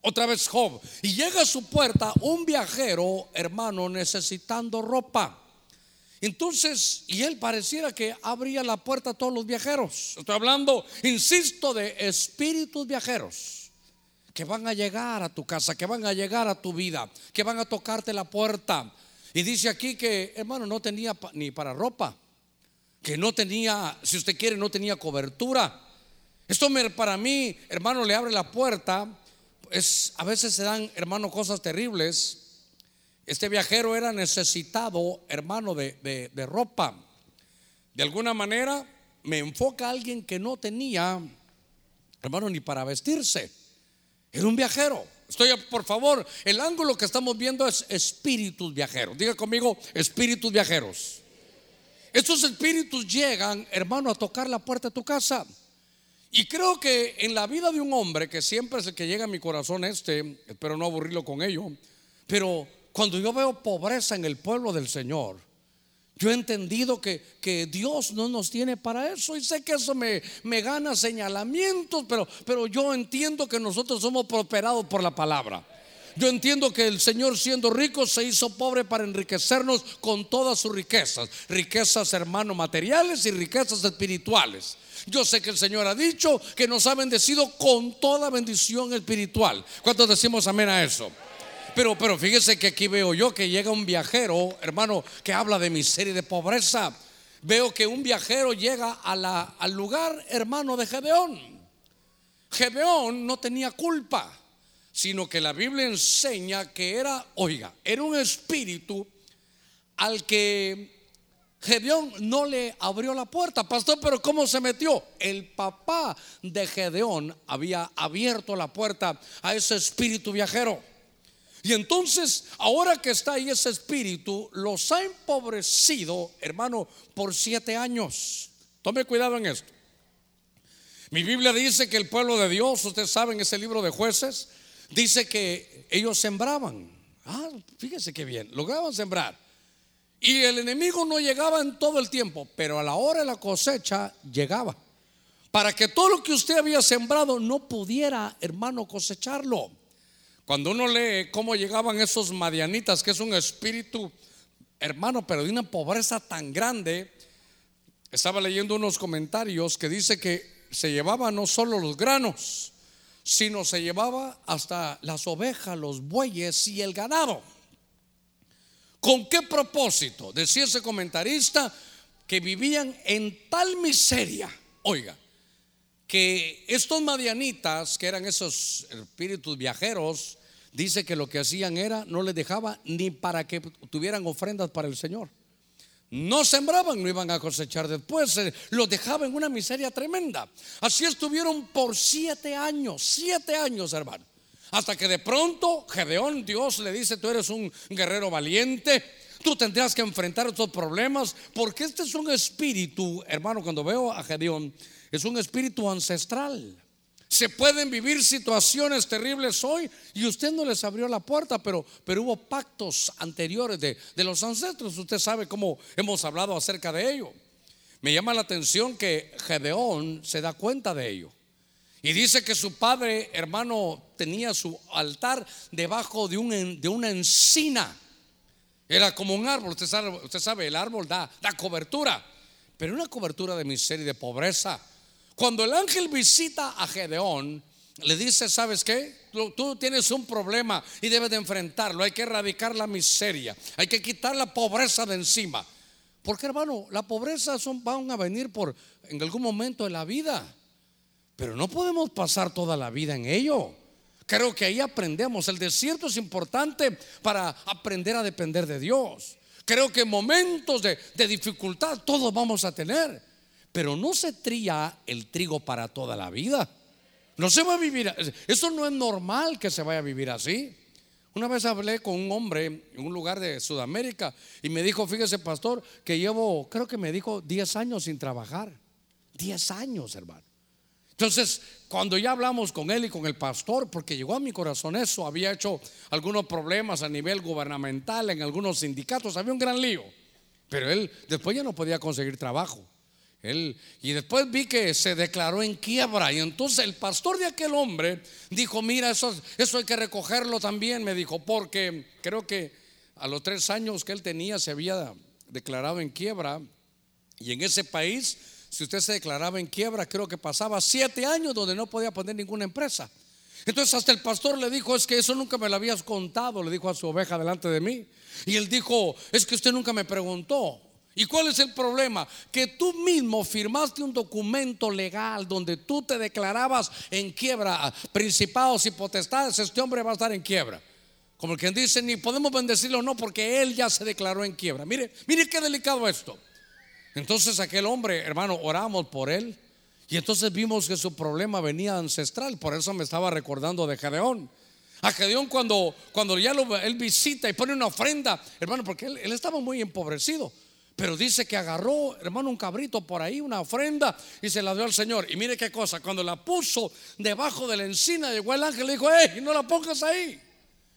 Otra vez Job, y llega a su puerta un viajero, hermano, necesitando ropa. Entonces, y él pareciera que abría la puerta a todos los viajeros. Estoy hablando, insisto, de espíritus viajeros que van a llegar a tu casa, que van a llegar a tu vida, que van a tocarte la puerta. Y dice aquí que, hermano, no tenía ni para ropa, que no tenía, si usted quiere, no tenía cobertura. Esto para mí, hermano, le abre la puerta. Es, a veces se dan, hermano, cosas terribles este viajero era necesitado, hermano, de, ropa. De alguna manera me enfoca a alguien que no tenía, hermano, ni para vestirse. Era un viajero. Estoy, por favor, el ángulo que estamos viendo es espíritus viajeros. Diga conmigo, espíritus viajeros. Estos espíritus llegan, hermano, a tocar la puerta de tu casa. Y creo que en la vida de un hombre, que siempre es el que llega a mi corazón este, espero no aburrirlo con ello, pero cuando yo veo pobreza en el pueblo del Señor, yo he entendido que, que, Dios no nos tiene para eso y sé que eso me, me gana señalamientos, pero, pero yo entiendo que nosotros somos prosperados por la palabra. Yo entiendo que el Señor siendo rico se hizo pobre para enriquecernos con todas sus riquezas, riquezas hermano materiales y riquezas espirituales. Yo sé que el Señor ha dicho que nos ha bendecido con toda bendición espiritual. ¿Cuántos decimos amén a eso? Pero, pero fíjese que aquí veo yo que llega un viajero, hermano, que habla de miseria y de pobreza. Veo que un viajero llega al lugar, hermano, de Gedeón. Gedeón no tenía culpa, sino que la Biblia enseña que era, oiga, era un espíritu al que Gedeón no le abrió la puerta, pastor, pero ¿cómo se metió? El papá de Gedeón había abierto la puerta a ese espíritu viajero. Y entonces, ahora que está ahí ese espíritu, los ha empobrecido, hermano, por siete años. Tome cuidado en esto. Mi Biblia dice que el pueblo de Dios, ustedes saben, ese libro de jueces, dice que ellos sembraban. Ah, fíjese qué bien, lograban sembrar. Y el enemigo no llegaba en todo el tiempo, pero a la hora de la cosecha llegaba. Para que todo lo que usted había sembrado no pudiera, hermano, cosecharlo. Cuando uno lee cómo llegaban esos madianitas, que es un espíritu, hermano, pero de una pobreza tan grande, estaba leyendo unos comentarios que dice que se llevaba no solo los granos, sino se llevaba hasta las ovejas, los bueyes y el ganado. ¿Con qué propósito? Decía ese comentarista que vivían en tal miseria, oiga, que estos madianitas, que eran esos espíritus viajeros, dice que lo que hacían era, no les dejaba ni para que tuvieran ofrendas para el Señor. No sembraban, no iban a cosechar después, los dejaba en una miseria tremenda. Así estuvieron por siete años, siete años, hermano. Hasta que de pronto Gedeón, Dios le dice, tú eres un guerrero valiente, tú tendrás que enfrentar estos problemas, porque este es un espíritu, hermano, cuando veo a Gedeón, es un espíritu ancestral. Se pueden vivir situaciones terribles hoy y usted no les abrió la puerta, pero, pero hubo pactos anteriores de, de los ancestros. Usted sabe cómo hemos hablado acerca de ello. Me llama la atención que Gedeón se da cuenta de ello. Y dice que su padre, hermano, tenía su altar debajo de, un, de una encina. Era como un árbol, usted sabe, usted sabe el árbol da, da cobertura, pero una cobertura de miseria y de pobreza. Cuando el ángel visita a Gedeón, le dice, ¿sabes qué? Tú, tienes un problema y debes de enfrentarlo. Hay que erradicar la miseria, hay que quitar la pobreza de encima. Porque hermano, la pobreza son, van a venir por en algún momento de la vida. Pero no podemos pasar toda la vida en ello. Creo que ahí aprendemos. El desierto es importante para aprender a depender de Dios. Creo que en momentos de dificultad todos vamos a tener. Pero no se tría el trigo para toda la vida. No se va a vivir. Eso no es normal que se vaya a vivir así. Una vez hablé con un hombre en un lugar de Sudamérica y me dijo, fíjese pastor, que llevo, creo que me dijo 10 años sin trabajar. 10 años, hermano. Entonces, cuando ya hablamos con él y con el pastor, porque llegó a mi corazón eso, había hecho algunos problemas a nivel gubernamental en algunos sindicatos, había un gran lío. Pero él después ya no podía conseguir trabajo. Él, y después vi que se declaró en quiebra. Y entonces el pastor de aquel hombre dijo: Mira, eso, eso hay que recogerlo también. Me dijo, porque creo que a los tres años que él tenía se había declarado en quiebra. Y en ese país, si usted se declaraba en quiebra, creo que pasaba siete años donde no podía poner ninguna empresa. Entonces hasta el pastor le dijo, es que eso nunca me lo habías contado, le dijo a su oveja delante de mí. Y él dijo, es que usted nunca me preguntó. ¿Y cuál es el problema? Que tú mismo firmaste un documento legal donde tú te declarabas en quiebra, principados y potestades, este hombre va a estar en quiebra. Como que dice, ni podemos bendecirlo no, porque él ya se declaró en quiebra. Mire, mire qué delicado esto. Entonces aquel hombre, hermano, oramos por él. Y entonces vimos que su problema venía ancestral. Por eso me estaba recordando de Gedeón. A Gedeón cuando, cuando ya lo, él visita y pone una ofrenda, hermano, porque él estaba muy empobrecido. Pero dice que agarró, hermano, un cabrito por ahí, una ofrenda, y se la dio al Señor. Y mire qué cosa, cuando la puso debajo de la encina, llegó el ángel y le dijo, ¡eh, no la pongas ahí!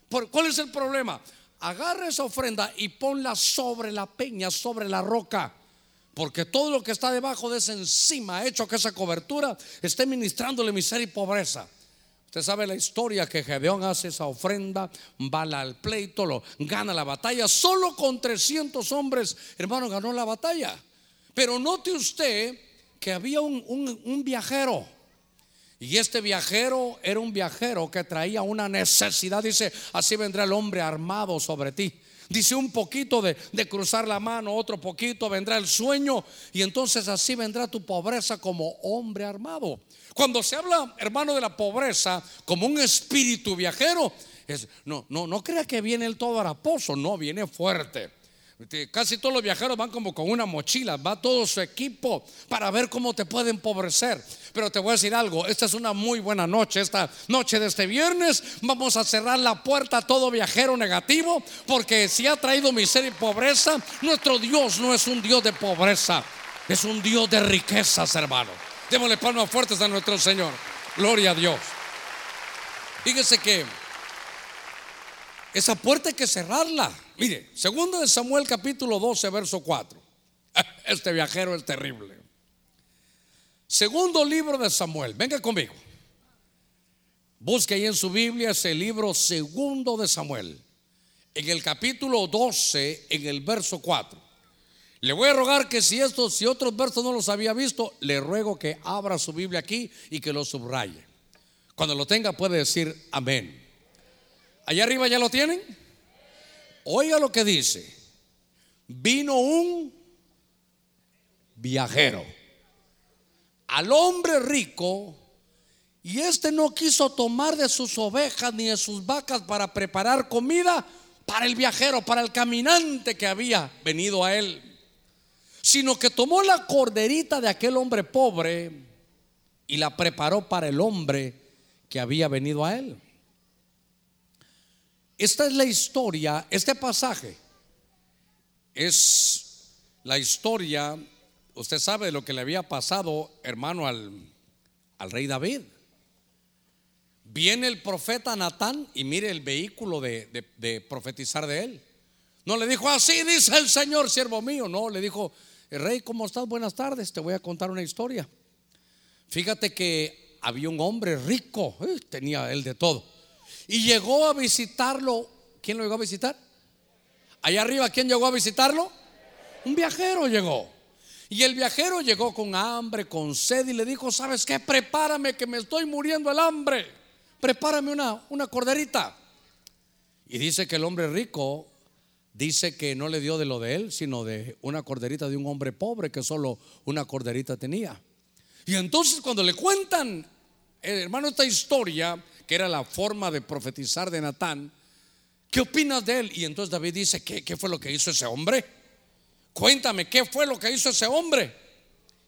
¿Por, ¿Cuál es el problema? Agarra esa ofrenda y ponla sobre la peña, sobre la roca. Porque todo lo que está debajo de esa encima hecho que esa cobertura esté ministrándole miseria y pobreza. Usted sabe la historia que Gedeón hace esa ofrenda, va al pleito, lo, gana la batalla. Solo con 300 hombres, hermano, ganó la batalla. Pero note usted que había un, un viajero. Y este viajero era un viajero que traía una necesidad. Dice, así vendrá el hombre armado sobre ti. Dice un poquito de, de, cruzar la mano, otro poquito vendrá el sueño y entonces así vendrá tu pobreza como hombre armado. Cuando se habla, hermano, de la pobreza como un espíritu viajero, es, no, no, no crea que viene el todo haraposo, no, viene fuerte. Casi todos los viajeros van como con una mochila, va todo su equipo para ver cómo te puede empobrecer. Pero te voy a decir algo, esta es una muy buena noche, esta noche de este viernes vamos a cerrar la puerta a todo viajero negativo, porque si ha traído miseria y pobreza, nuestro Dios no es un Dios de pobreza, es un Dios de riquezas, hermano. Démosle palmas fuertes a nuestro Señor. Gloria a Dios. Fíjese que esa puerta hay que cerrarla. Mire, segundo de Samuel capítulo 12, verso 4. Este viajero es terrible. Segundo libro de Samuel. Venga conmigo. Busque ahí en su Biblia ese libro segundo de Samuel. En el capítulo 12, en el verso 4. Le voy a rogar que si estos, si otros versos no los había visto, le ruego que abra su Biblia aquí y que lo subraye. Cuando lo tenga puede decir amén. Allá arriba ya lo tienen. Oiga lo que dice. Vino un viajero al hombre rico y este no quiso tomar de sus ovejas ni de sus vacas para preparar comida para el viajero, para el caminante que había venido a él sino que tomó la corderita de aquel hombre pobre y la preparó para el hombre que había venido a él. Esta es la historia, este pasaje es la historia, usted sabe lo que le había pasado, hermano, al, al rey David. Viene el profeta Natán y mire el vehículo de, de profetizar de él. No le dijo, así dice el Señor, siervo mío. No, le dijo, rey, ¿cómo estás? Buenas tardes, te voy a contar una historia. Fíjate que había un hombre rico, eh, tenía él de todo, y llegó a visitarlo. ¿Quién lo llegó a visitar? Allá arriba, ¿quién llegó a visitarlo? Un viajero llegó. Y el viajero llegó con hambre, con sed y le dijo, ¿sabes qué? Prepárame que me estoy muriendo el hambre. Prepárame una, una corderita. Y dice que el hombre rico dice que no le dio de lo de él, sino de una corderita de un hombre pobre que solo una corderita tenía. Y entonces cuando le cuentan, eh, hermano, esta historia, que era la forma de profetizar de Natán, ¿qué opinas de él? Y entonces David dice, ¿qué, qué fue lo que hizo ese hombre? Cuéntame, ¿qué fue lo que hizo ese hombre?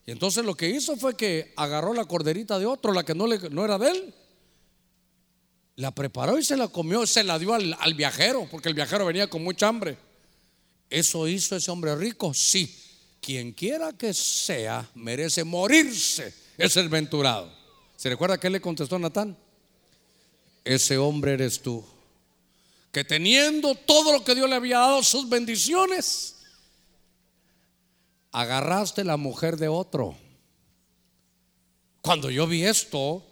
Y entonces lo que hizo fue que agarró la corderita de otro, la que no, era de él, la preparó y se la comió, se la dio al, viajero, porque el viajero venía con mucha hambre. ¿Eso hizo ese hombre rico? Sí. Quien quiera que sea, merece morirse. Es el venturado. ¿Se recuerda que le contestó Natán? Ese hombre eres tú. Que teniendo todo lo que Dios le había dado, sus bendiciones, agarraste la mujer de otro. Cuando yo vi esto,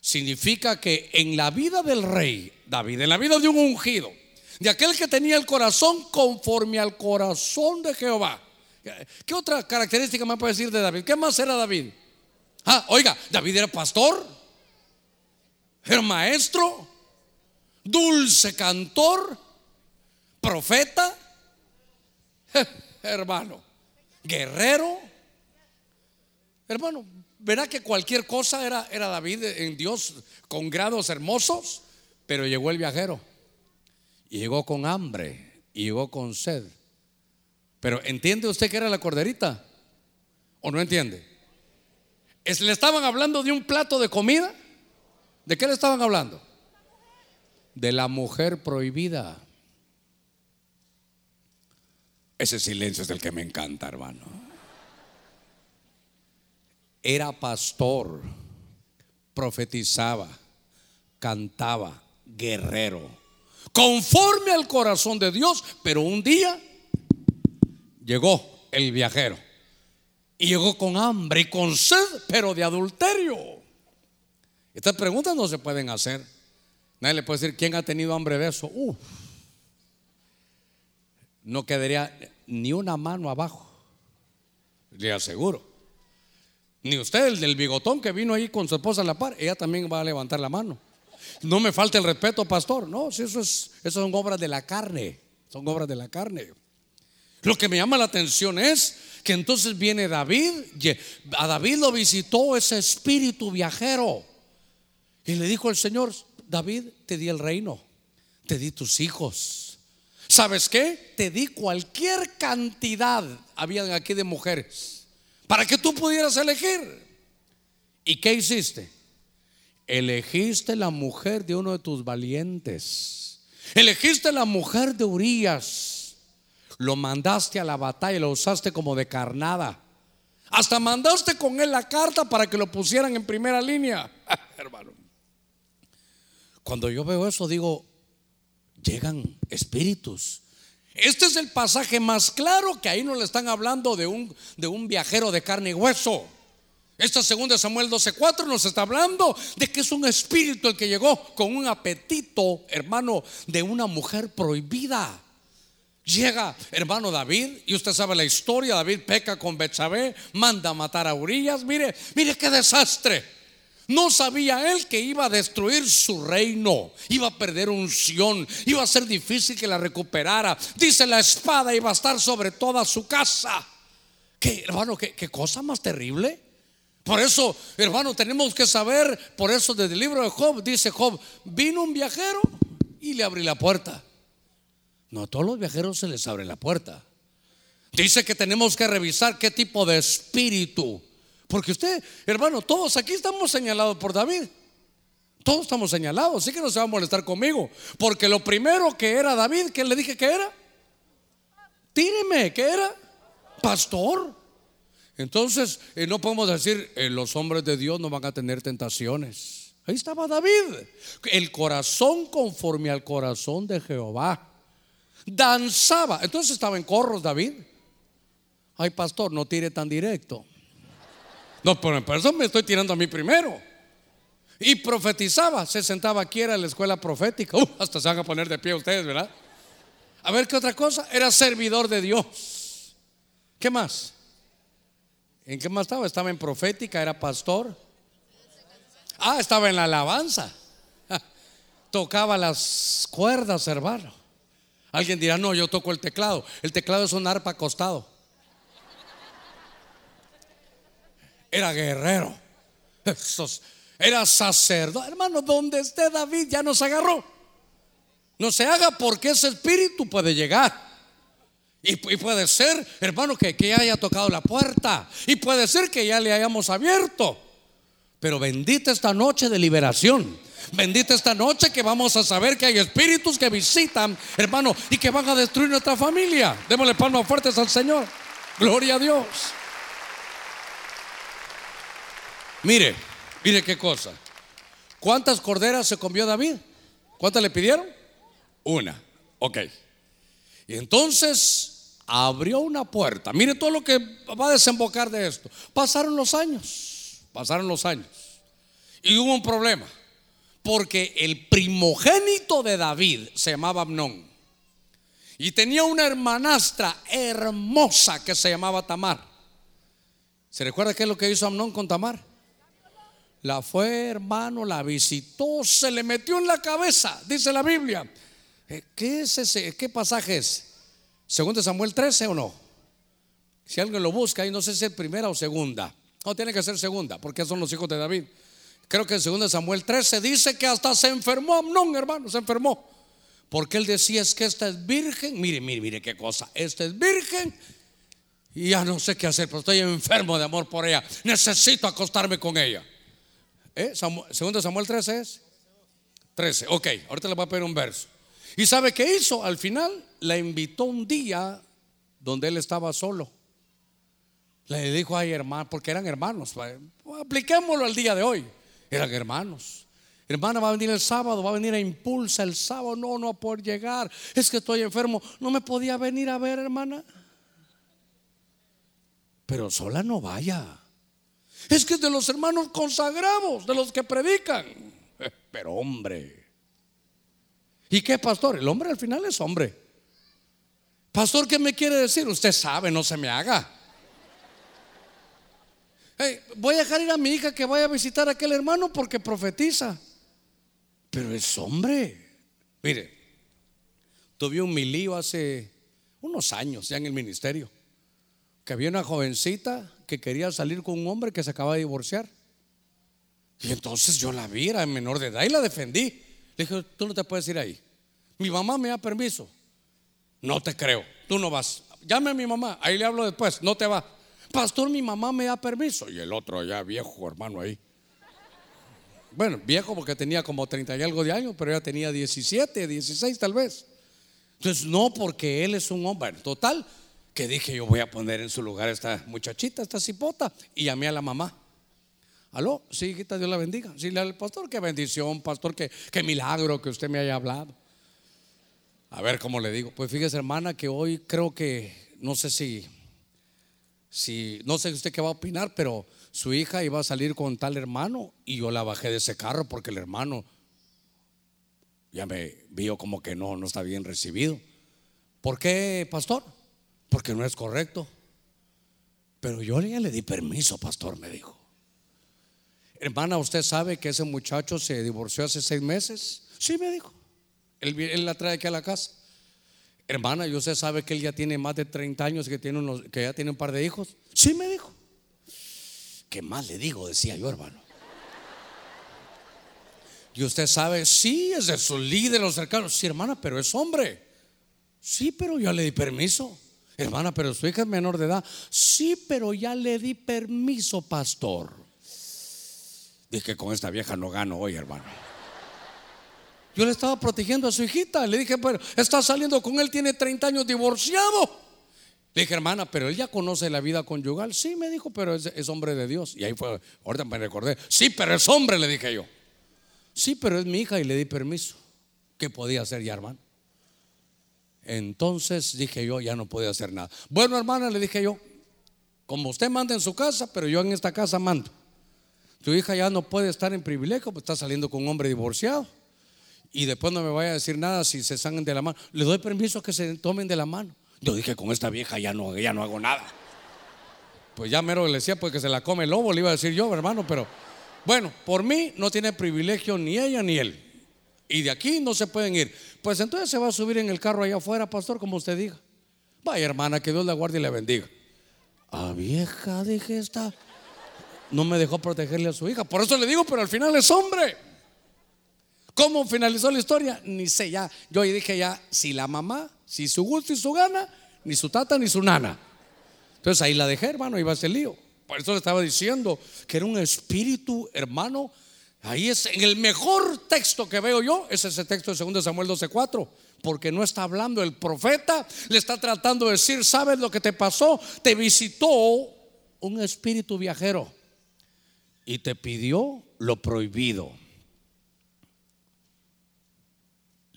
significa que en la vida del rey David, en la vida de un ungido, de aquel que tenía el corazón conforme al corazón de Jehová. ¿Qué otra característica me puede decir de David? ¿Qué más era David? Ah, oiga, David era pastor, era maestro, dulce cantor, profeta, hermano, guerrero, hermano, verá que cualquier cosa era, era David en Dios con grados hermosos, pero llegó el viajero y llegó con hambre y llegó con sed. Pero ¿entiende usted que era la corderita? ¿O no entiende? ¿Es, ¿Le estaban hablando de un plato de comida? ¿De qué le estaban hablando? De la mujer prohibida. Ese silencio es el que me encanta, hermano era pastor, profetizaba, cantaba, guerrero, conforme al corazón de Dios, pero un día llegó el viajero y llegó con hambre y con sed, pero de adulterio. Estas preguntas no se pueden hacer. Nadie le puede decir quién ha tenido hambre de eso. no quedaría ni una mano abajo. Le aseguro. Ni usted, el del bigotón que vino ahí con su esposa a la par, ella también va a levantar la mano. No me falta el respeto, pastor. No, si eso, es, eso son obras de la carne. Son obras de la carne. Lo que me llama la atención es que entonces viene David. A David lo visitó ese espíritu viajero. Y le dijo el Señor, David, te di el reino. Te di tus hijos. ¿Sabes qué? Te di cualquier cantidad. Habían aquí de mujeres para que tú pudieras elegir. ¿Y qué hiciste? Elegiste la mujer de uno de tus valientes. Elegiste la mujer de Urias. Lo mandaste a la batalla, lo usaste como de carnada. Hasta mandaste con él la carta para que lo pusieran en primera línea. Hermano. Cuando yo veo eso digo, llegan espíritus este es el pasaje más claro que ahí no le están hablando de un, de un viajero de carne y hueso. Esta segunda Samuel 12:4 nos está hablando de que es un espíritu el que llegó con un apetito, hermano, de una mujer prohibida. Llega, hermano David, y usted sabe la historia, David peca con Betsabé, manda a matar a Urias. Mire, mire qué desastre. No sabía él que iba a destruir su reino, iba a perder unción, iba a ser difícil que la recuperara. Dice la espada iba a estar sobre toda su casa. ¿Qué, hermano, qué, cosa más terrible? Por eso, hermano, tenemos que saber, por eso desde el libro de Job dice Job, vino un viajero y le abrí la puerta. No a todos los viajeros se les abre la puerta. Dice que tenemos que revisar qué tipo de espíritu porque usted, hermano, todos aquí estamos señalados por David. Todos estamos señalados, así que no se va a molestar conmigo. Porque lo primero que era David, ¿qué le dije que era? Tíreme, ¿qué era? Pastor. Entonces, eh, no podemos decir, eh, los hombres de Dios no van a tener tentaciones. Ahí estaba David. El corazón conforme al corazón de Jehová. Danzaba. Entonces estaba en corros David. Ay, pastor, no tire tan directo. No, por eso me estoy tirando a mí primero. Y profetizaba, se sentaba aquí, era la escuela profética. Uh, hasta se van a poner de pie ustedes, ¿verdad? a ver qué otra cosa, era servidor de Dios. ¿Qué más? ¿En qué más estaba? Estaba en profética, era pastor. Ah, estaba en la alabanza. Tocaba las cuerdas, hermano. Alguien dirá, no, yo toco el teclado. El teclado es un arpa acostado. Era guerrero. era sacerdote. Hermano, donde esté David ya nos agarró. No se haga porque ese espíritu puede llegar. Y, puede ser, hermano, que, que haya tocado la puerta. Y puede ser que ya le hayamos abierto. Pero bendita esta noche de liberación. Bendita esta noche que vamos a saber que hay espíritus que visitan, hermano, y que van a destruir nuestra familia. Démosle palmas fuertes al Señor. Gloria a Dios. Mire, mire qué cosa. ¿Cuántas corderas se comió David? ¿Cuántas le pidieron? Una. Ok. Y entonces abrió una puerta. Mire todo lo que va a desembocar de esto. Pasaron los años. Pasaron los años. Y hubo un problema. Porque el primogénito de David se llamaba Amnón. Y tenía una hermanastra hermosa que se llamaba Tamar. ¿Se recuerda qué es lo que hizo Amnón con Tamar? La fue, hermano, la visitó, se le metió en la cabeza, dice la Biblia. Eh, ¿Qué es ese? ¿Qué pasaje es? ¿Segundo Samuel 13 o no? Si alguien lo busca, ahí no sé si es primera o segunda. No, tiene que ser segunda, porque son los hijos de David. Creo que en 2 Samuel 13 dice que hasta se enfermó Amnón, hermano, se enfermó. Porque él decía es que esta es virgen. Mire, mire, mire qué cosa. Esta es virgen. Y ya no sé qué hacer, pero estoy enfermo de amor por ella. Necesito acostarme con ella. ¿Eh? Segundo Samuel 13 es 13. Ok, ahorita le voy a pedir un verso. ¿Y sabe qué hizo? Al final la invitó un día donde él estaba solo. Le dijo, ay hermano, porque eran hermanos. Apliquémoslo al día de hoy. Eran hermanos. Hermana, va a venir el sábado, va a venir a impulsa el sábado. No, no poder llegar. Es que estoy enfermo. No me podía venir a ver, hermana. Pero sola no vaya. Es que es de los hermanos consagrados, de los que predican. Pero hombre. ¿Y qué, pastor? El hombre al final es hombre. Pastor, ¿qué me quiere decir? Usted sabe, no se me haga. voy a dejar ir a mi hija que vaya a visitar a aquel hermano porque profetiza. Pero es hombre. Mire, tuve un milío hace unos años ya en el ministerio. Que había una jovencita que quería salir con un hombre que se acaba de divorciar. Y entonces yo la vi, era menor de edad y la defendí. Le dije, tú no te puedes ir ahí. Mi mamá me da permiso. No te creo, tú no vas. Llame a mi mamá, ahí le hablo después, no te va. Pastor, mi mamá me da permiso. Y el otro ya viejo, hermano, ahí. Bueno, viejo porque tenía como 30 y algo de años, pero ya tenía 17, 16 tal vez. Entonces, no porque él es un hombre. Total, que dije yo voy a poner en su lugar a esta muchachita, esta cipota, y llamé a la mamá. Aló, sí, hijita, Dios la bendiga. Sí, al pastor, qué bendición, pastor, qué, qué milagro que usted me haya hablado. A ver cómo le digo. Pues fíjese, hermana, que hoy creo que, no sé si, si, no sé usted qué va a opinar, pero su hija iba a salir con tal hermano y yo la bajé de ese carro porque el hermano ya me vio como que no, no está bien recibido. ¿Por qué, pastor? Porque no es correcto. Pero yo ya le di permiso, pastor, me dijo. Hermana, ¿usted sabe que ese muchacho se divorció hace seis meses? Sí, me dijo. Él, la trae aquí a la casa. Hermana, ¿y usted sabe que él ya tiene más de 30 años, que, tiene unos, que ya tiene un par de hijos? Sí, me dijo. ¿Qué más le digo? Decía yo, hermano. Y usted sabe, sí, es de su líder, los cercanos. Sí, hermana, pero es hombre. Sí, pero yo le di permiso. Hermana, pero su hija es menor de edad. Sí, pero ya le di permiso, pastor. Dije que con esta vieja no gano hoy, hermano. Yo le estaba protegiendo a su hijita. Le dije, pero está saliendo con él, tiene 30 años divorciado. Le dije, hermana, pero él ya conoce la vida conyugal. Sí, me dijo, pero es, es, hombre de Dios. Y ahí fue, ahorita me recordé. Sí, pero es hombre, le dije yo. Sí, pero es mi hija y le di permiso. ¿Qué podía hacer ya, hermano? Entonces dije yo, ya no podía hacer nada. Bueno, hermana, le dije yo, como usted manda en su casa, pero yo en esta casa mando. Tu hija ya no puede estar en privilegio, pues está saliendo con un hombre divorciado. y después no me vaya a decir nada si se salen de la mano. Le doy permiso que se tomen de la mano. Yo dije, con esta vieja ya no, ya no hago nada. Pues ya mero le decía, pues que se la come el lobo, le iba a decir yo, hermano, pero bueno, por mí no tiene privilegio ni ella ni él. Y de aquí no se pueden ir. Pues entonces se va a subir en el carro allá afuera, pastor, como usted diga. Vaya hermana, que Dios la guarde y la bendiga. A vieja, dije esta. No me dejó protegerle a su hija. Por eso le digo, pero al final es hombre. ¿Cómo finalizó la historia? Ni sé ya. Yo dije ya, si la mamá, si su gusto y su gana, ni su tata ni su nana. Entonces ahí la dejé, hermano, iba a ser lío. Por eso le estaba diciendo que era un espíritu, hermano. Ahí es, en el mejor texto que veo yo, es ese texto de 2 Samuel 12:4 porque no está hablando el profeta, le está tratando de decir, ¿sabes lo que te pasó? Te visitó un espíritu viajero y te pidió lo prohibido.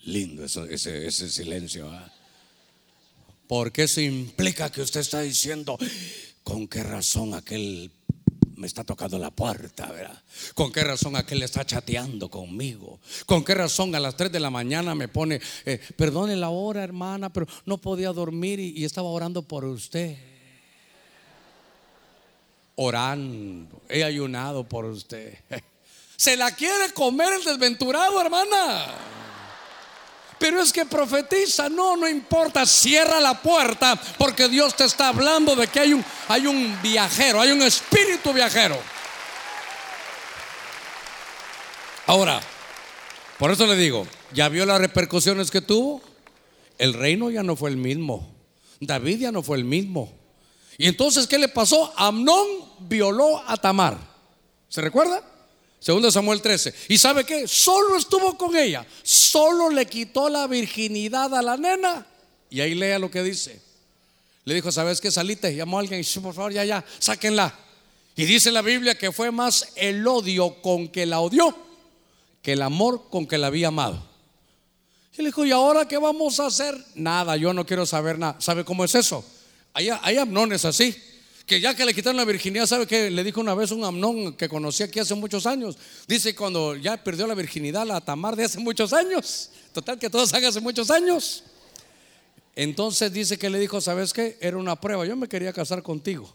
Lindo ese, ese, silencio. ¿ah? Porque eso implica que usted está diciendo, ¿con qué razón aquel me está tocando la puerta, ¿verdad? ¿Con qué razón aquel está chateando conmigo? ¿Con qué razón a las 3 de la mañana me pone, eh, perdone la hora, hermana, pero no podía dormir y, y estaba orando por usted? Orando, he ayunado por usted. Se la quiere comer el desventurado, hermana. Pero es que profetiza, no, no importa, cierra la puerta porque Dios te está hablando de que hay un, hay un viajero, hay un espíritu viajero. Ahora, por eso le digo, ¿ya vio las repercusiones que tuvo? El reino ya no fue el mismo, David ya no fue el mismo. Y entonces, ¿qué le pasó? Amnón violó a Tamar. ¿Se recuerda? Segundo Samuel 13. ¿Y sabe qué? Solo estuvo con ella. Solo le quitó la virginidad a la nena. Y ahí lea lo que dice. Le dijo, ¿sabes qué? Salite. Llamó a alguien. Por favor, ya, ya, sáquenla. Y dice la Biblia que fue más el odio con que la odió que el amor con que la había amado. Y le dijo, ¿y ahora qué vamos a hacer? Nada, yo no quiero saber nada. ¿Sabe cómo es eso? Hay, hay amnones así que ya que le quitaron la virginidad, ¿sabe que le dijo una vez un Amnón que conocí aquí hace muchos años? Dice cuando ya perdió la virginidad la Tamar de hace muchos años. Total que todos hagan hace muchos años. Entonces dice que le dijo, ¿sabes qué? Era una prueba. Yo me quería casar contigo,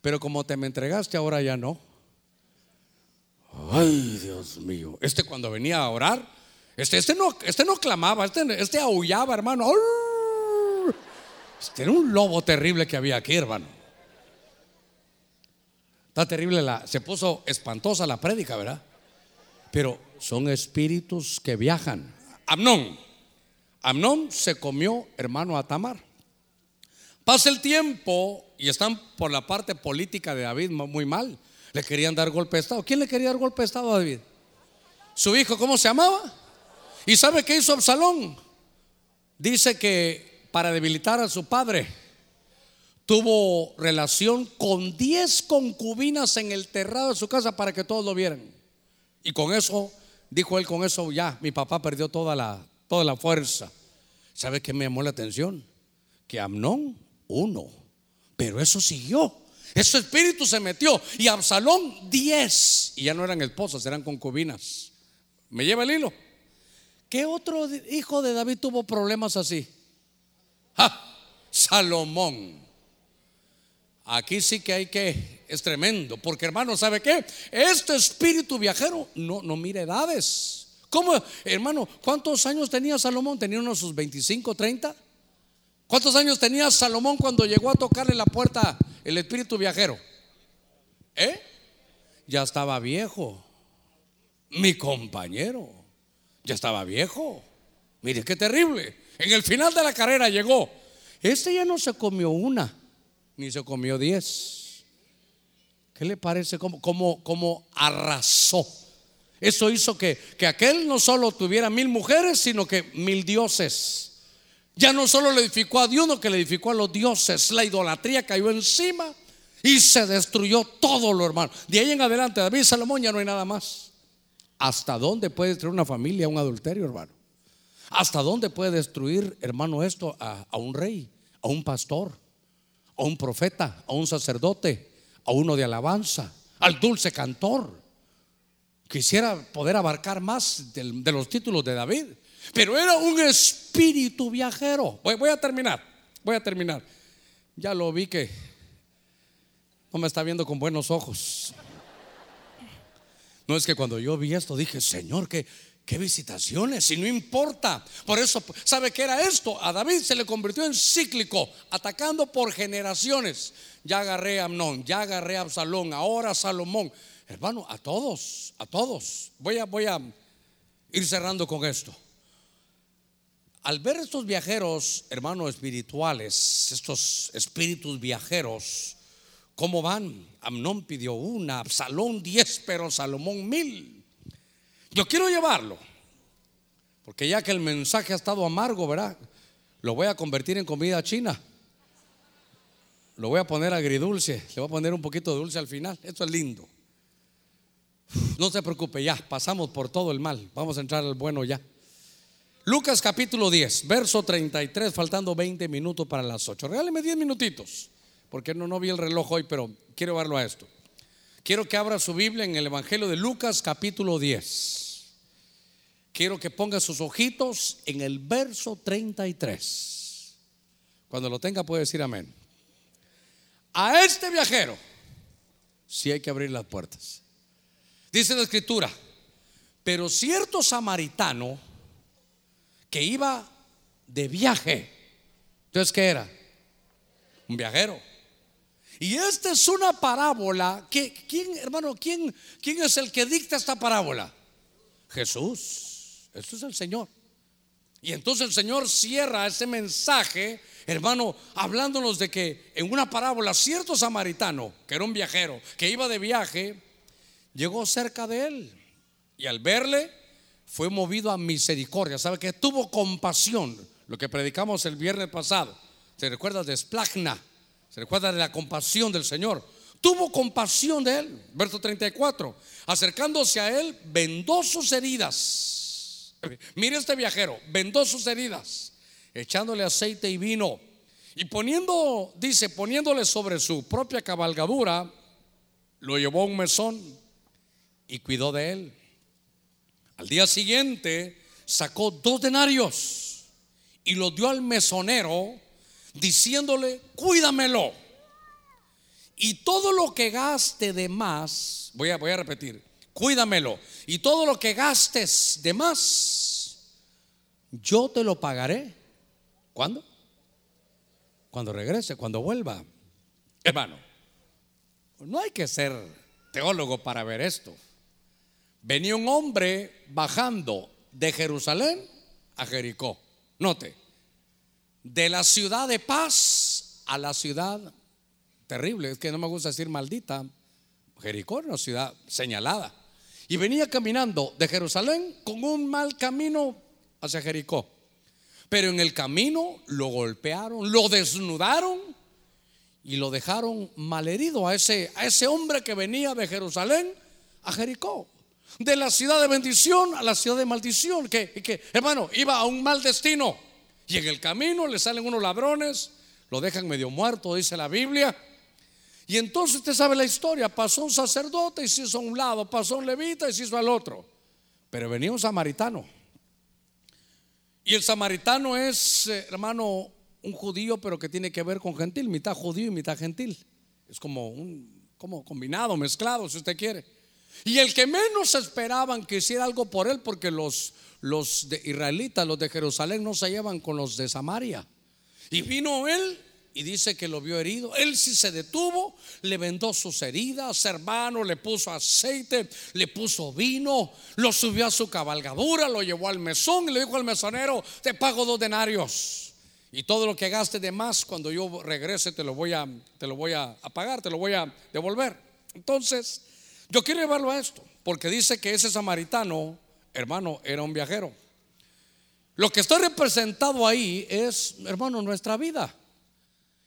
pero como te me entregaste ahora ya no. Ay, Dios mío. Este cuando venía a orar, este, este, no, este no clamaba, este, este aullaba, hermano. Este era un lobo terrible que había aquí, hermano. Está terrible la, se puso espantosa la prédica, ¿verdad? Pero son espíritus que viajan. Amnón. Amnón se comió, hermano, a Tamar. Pasa el tiempo y están por la parte política de David muy mal. Le querían dar golpe de Estado. ¿Quién le quería dar golpe de Estado a David? Su hijo, ¿cómo se llamaba? ¿Y sabe qué hizo Absalón? Dice que para debilitar a su padre, tuvo relación con 10 concubinas en el terrado de su casa para que todos lo vieran. Y con eso, dijo él, con eso ya, mi papá perdió toda la, toda la fuerza. ¿Sabe qué me llamó la atención? Que Amnón, uno, pero eso siguió. Ese espíritu se metió. Y Absalón, 10. Y ya no eran esposas, eran concubinas. ¿Me lleva el hilo? ¿Qué otro hijo de David tuvo problemas así? Salomón. Aquí sí que hay que, es tremendo, porque hermano, ¿sabe qué? Este espíritu viajero no, no mire edades. ¿Cómo, hermano? ¿Cuántos años tenía Salomón? ¿Tenía unos sus 25, 30? ¿Cuántos años tenía Salomón cuando llegó a tocarle la puerta el espíritu viajero? ¿Eh? Ya estaba viejo. Mi compañero ya estaba viejo. Mire qué terrible. En el final de la carrera llegó. Este ya no se comió una ni se comió diez. ¿Qué le parece? ¿Cómo, cómo, arrasó? Eso hizo que, que aquel no solo tuviera mil mujeres, sino que mil dioses. Ya no solo le edificó a Dios, sino que le edificó a los dioses. La idolatría cayó encima y se destruyó todo lo hermano. De ahí en adelante, David y Salomón ya no hay nada más. ¿Hasta dónde puede destruir una familia un adulterio, hermano? ¿Hasta dónde puede destruir, hermano, esto a, a un rey, a un pastor? A un profeta, a un sacerdote, a uno de alabanza, al dulce cantor. Quisiera poder abarcar más de, los títulos de David, Pero era un espíritu viajero. Voy, voy a terminar, voy a terminar. Ya lo vi que no me está viendo con buenos ojos. No es que cuando yo vi esto dije, Señor, que qué visitaciones, y no importa. Por eso, ¿sabe qué era esto? A David se le convirtió en cíclico, atacando por generaciones. Ya agarré a Amnón, ya agarré a Absalón, ahora a Salomón. Hermano, a todos, a todos. Voy a, voy a ir cerrando con esto. Al ver estos viajeros, hermanos espirituales, estos espíritus viajeros, ¿cómo van? Amnón pidió una, Absalón diez, pero Salomón mil. Yo quiero llevarlo, porque ya que el mensaje ha estado amargo, ¿verdad? Lo voy a convertir en comida china. Lo voy a poner agridulce, le voy a poner un poquito de dulce al final. Esto es lindo. No se preocupe, ya pasamos por todo el mal. Vamos a entrar al bueno ya. Lucas capítulo 10, verso 33, faltando 20 minutos para las 8. Regáleme 10 minutitos, porque no, vi el reloj hoy, pero quiero verlo a esto. Quiero que abra su Biblia en el Evangelio de Lucas capítulo 10. Quiero que ponga sus ojitos en el verso 33. Cuando lo tenga puede decir amén. A este viajero sí hay que abrir las puertas. Dice la escritura, pero cierto samaritano que iba de viaje, entonces ¿qué era? Un viajero. Y esta es una parábola ¿quién, hermano, quién, quién es el que dicta esta parábola? Jesús. Esto es el Señor. Y entonces el Señor cierra ese mensaje, hermano, hablándonos de que en una parábola cierto samaritano, que era un viajero, que iba de viaje, llegó cerca de él. Y al verle, fue movido a misericordia. ¿Sabe que tuvo compasión? Lo que predicamos el viernes pasado. ¿Se recuerda de Splagna? ¿Se recuerda de la compasión del Señor? Tuvo compasión de él. Verso 34. Acercándose a él, vendó sus heridas Mire este viajero, vendó sus heridas, echándole aceite y vino. Y poniendo, dice, poniéndole sobre su propia cabalgadura, lo llevó a un mesón y cuidó de él. Al día siguiente sacó dos denarios y los dio al mesonero, diciéndole, cuídamelo. Y todo lo que gaste de más, voy a, voy a repetir, cuídamelo. Y todo lo que gastes de más, yo te lo pagaré. ¿Cuándo? Cuando regrese, cuando vuelva. Hermano, no hay que ser teólogo para ver esto. Venía un hombre bajando de Jerusalén a Jericó. Note, de la ciudad de paz a la ciudad terrible. Es que no me gusta decir maldita. Jericó era una ciudad señalada. Y venía caminando de Jerusalén con un mal camino hacia Jericó. Pero en el camino lo golpearon, lo desnudaron y lo dejaron malherido a ese, a ese hombre que venía de Jerusalén a Jericó. De la ciudad de bendición a la ciudad de maldición. Que, que hermano, iba a un mal destino. Y en el camino le salen unos ladrones, lo dejan medio muerto, dice la Biblia. Y entonces usted sabe la historia, pasó un sacerdote y se hizo a un lado, pasó un levita y se hizo al otro. Pero venía un samaritano. Y el samaritano es, eh, hermano, un judío, pero que tiene que ver con gentil, mitad judío y mitad gentil. Es como un como combinado, mezclado, si usted quiere. Y el que menos esperaban que hiciera algo por él, porque los, los de israelitas, los de Jerusalén, no se llevan con los de Samaria. Y vino él y dice que lo vio herido. Él sí se detuvo, le vendó sus heridas, hermano, le puso aceite, le puso vino, lo subió a su cabalgadura, lo llevó al mesón y le dijo al mesonero, te pago dos denarios. Y todo lo que gaste de más, cuando yo regrese, te lo voy a, te lo voy a, pagar, te lo voy a devolver. Entonces, yo quiero llevarlo a esto, porque dice que ese samaritano, hermano, era un viajero. Lo que está representado ahí es, hermano, nuestra vida.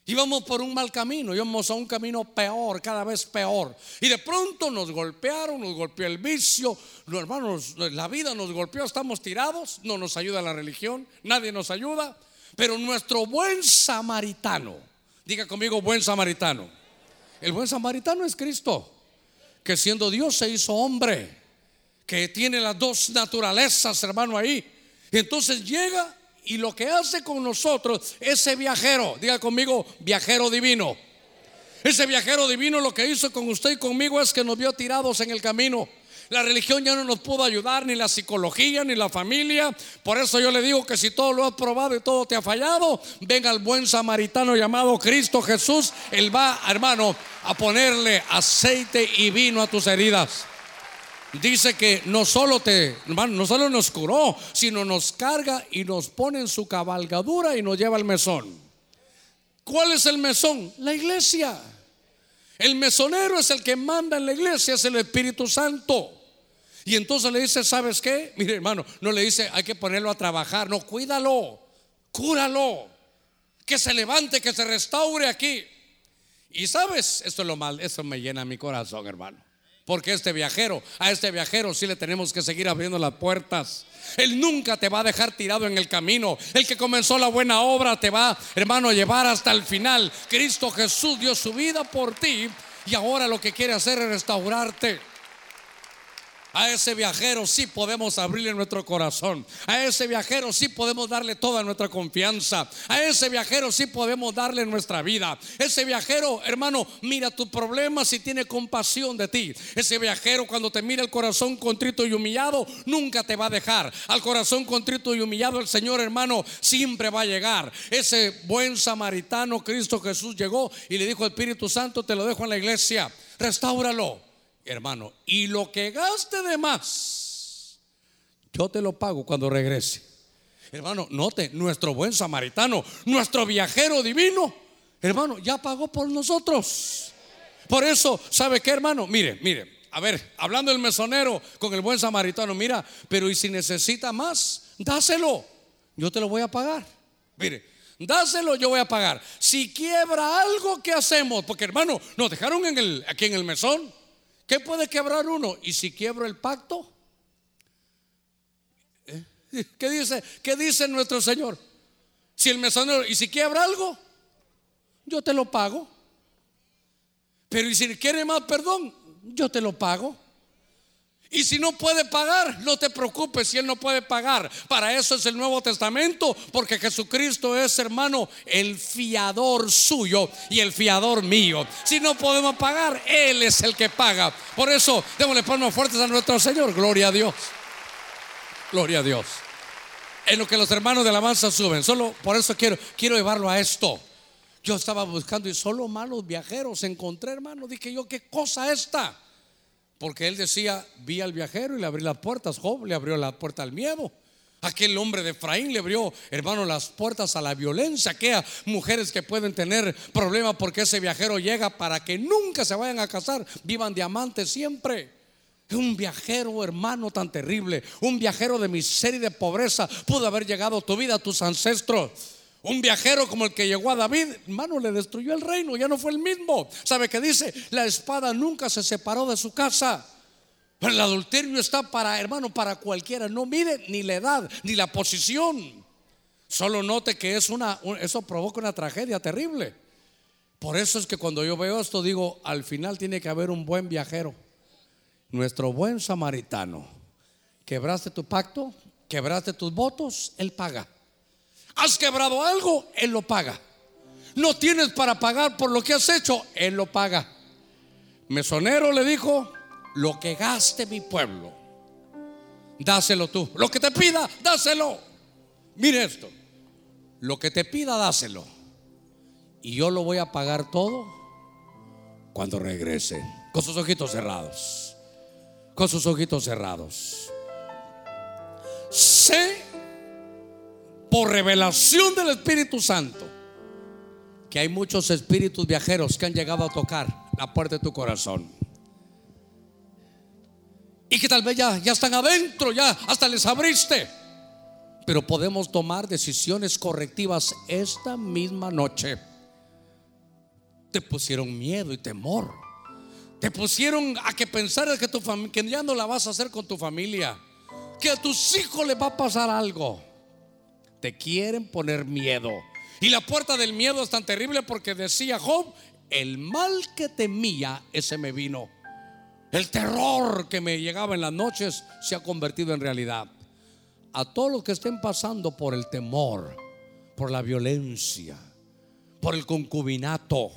Íbamos por un mal camino, íbamos a un camino peor, cada vez peor. Y de pronto nos golpearon, nos golpeó el vicio, los hermanos, la vida nos golpeó, estamos tirados, no nos ayuda la religión, nadie nos ayuda. Pero nuestro buen samaritano, diga conmigo buen samaritano, el buen samaritano es Cristo, que siendo Dios se hizo hombre, que tiene las dos naturalezas, hermano, ahí Entonces llega y lo que hace con nosotros, ese viajero, diga conmigo, viajero divino. Ese viajero divino lo que hizo con usted y conmigo es que nos vio tirados en el camino. La religión ya no nos pudo ayudar, ni la psicología, ni la familia. Por eso yo le digo que si todo lo has probado y todo te ha fallado, venga el buen samaritano llamado Cristo Jesús. Él va, hermano, a ponerle aceite y vino a tus heridas. Dice que no solo te, hermano, no solo nos curó, sino nos carga y nos pone en su cabalgadura y nos lleva al mesón. ¿Cuál es el mesón? La iglesia. El mesonero es el que manda en la iglesia, es el Espíritu Santo. Y entonces le dice, ¿sabes qué? Mire hermano, no le dice, hay que ponerlo a trabajar, no, cuídalo, cúralo, que se levante, que se restaure aquí. Y sabes, esto es lo mal, esto me llena mi corazón, hermano. Porque este viajero, a este viajero sí le tenemos que seguir abriendo las puertas. Él nunca te va a dejar tirado en el camino. El que comenzó la buena obra te va, hermano, a llevar hasta el final. Cristo Jesús dio su vida por ti y ahora lo que quiere hacer es restaurarte. A ese viajero sí podemos abrirle nuestro corazón. A ese viajero sí podemos darle toda nuestra confianza. A ese viajero sí podemos darle nuestra vida. Ese viajero, hermano, mira tu problema si tiene compasión de ti. Ese viajero cuando te mira el corazón contrito y humillado, nunca te va a dejar. Al corazón contrito y humillado el Señor, hermano, siempre va a llegar. Ese buen samaritano, Cristo Jesús, llegó y le dijo al Espíritu Santo, te lo dejo en la iglesia, restáuralo hermano, y lo que gaste de más, yo te lo pago cuando regrese. Hermano, note, nuestro buen samaritano, nuestro viajero divino, hermano, ya pagó por nosotros. Por eso, ¿sabe qué, hermano? Mire, mire, a ver, hablando el mesonero con el buen samaritano, mira, pero y si necesita más, dáselo, yo te lo voy a pagar. Mire, dáselo, yo voy a pagar. Si quiebra algo, ¿qué hacemos? Porque hermano, nos dejaron en el, aquí en el mesón. ¿Qué puede quebrar uno? ¿Y si quiebro el pacto? ¿Eh? ¿Qué dice? ¿Qué dice nuestro Señor? Si el mesonero, ¿y si quiebra algo? Yo te lo pago. Pero ¿y si quiere más perdón? Yo te lo pago. Y si no puede pagar, no te preocupes si Él no puede pagar. Para eso es el Nuevo Testamento, porque Jesucristo es, hermano, el fiador suyo y el fiador mío. Si no podemos pagar, Él es el que paga. Por eso, démosle palmas fuertes a nuestro Señor. Gloria a Dios. Gloria a Dios. En lo que los hermanos de la alabanza suben. Solo por eso quiero, quiero llevarlo a esto. Yo estaba buscando y solo malos viajeros encontré, hermano. Dije yo, ¿qué cosa esta? Porque él decía, vi al viajero y le abrí las puertas. Job le abrió la puerta al miedo. Aquel hombre de Efraín le abrió, hermano, las puertas a la violencia. Aquellas mujeres que pueden tener problemas porque ese viajero llega para que nunca se vayan a casar, vivan diamantes siempre. Un viajero, hermano, tan terrible. Un viajero de miseria y de pobreza pudo haber llegado a tu vida, a tus ancestros. Un viajero como el que llegó a David, hermano, le destruyó el reino, ya no fue el mismo. ¿Sabe qué dice? La espada nunca se separó de su casa. Pero el adulterio está para, hermano, para cualquiera. No mire ni la edad, ni la posición. Solo note que es una, eso provoca una tragedia terrible. Por eso es que cuando yo veo esto digo, al final tiene que haber un buen viajero. Nuestro buen samaritano. Quebraste tu pacto, quebraste tus votos, él paga. Has quebrado algo, Él lo paga. No tienes para pagar por lo que has hecho, Él lo paga. Mesonero le dijo, lo que gaste mi pueblo, dáselo tú. Lo que te pida, dáselo. Mire esto, lo que te pida, dáselo. Y yo lo voy a pagar todo cuando regrese, con sus ojitos cerrados. Con sus ojitos cerrados. Sé por revelación del Espíritu Santo, que hay muchos espíritus viajeros que han llegado a tocar la puerta de tu corazón. Y que tal vez ya, ya están adentro, ya hasta les abriste. Pero podemos tomar decisiones correctivas esta misma noche. Te pusieron miedo y temor. Te pusieron a que pensaras que, tu que ya no la vas a hacer con tu familia. Que a tus hijos les va a pasar algo. Te quieren poner miedo. Y la puerta del miedo es tan terrible porque decía Job, el mal que temía, ese me vino. El terror que me llegaba en las noches se ha convertido en realidad. a todos los que estén pasando por el temor, por la violencia, por el concubinato,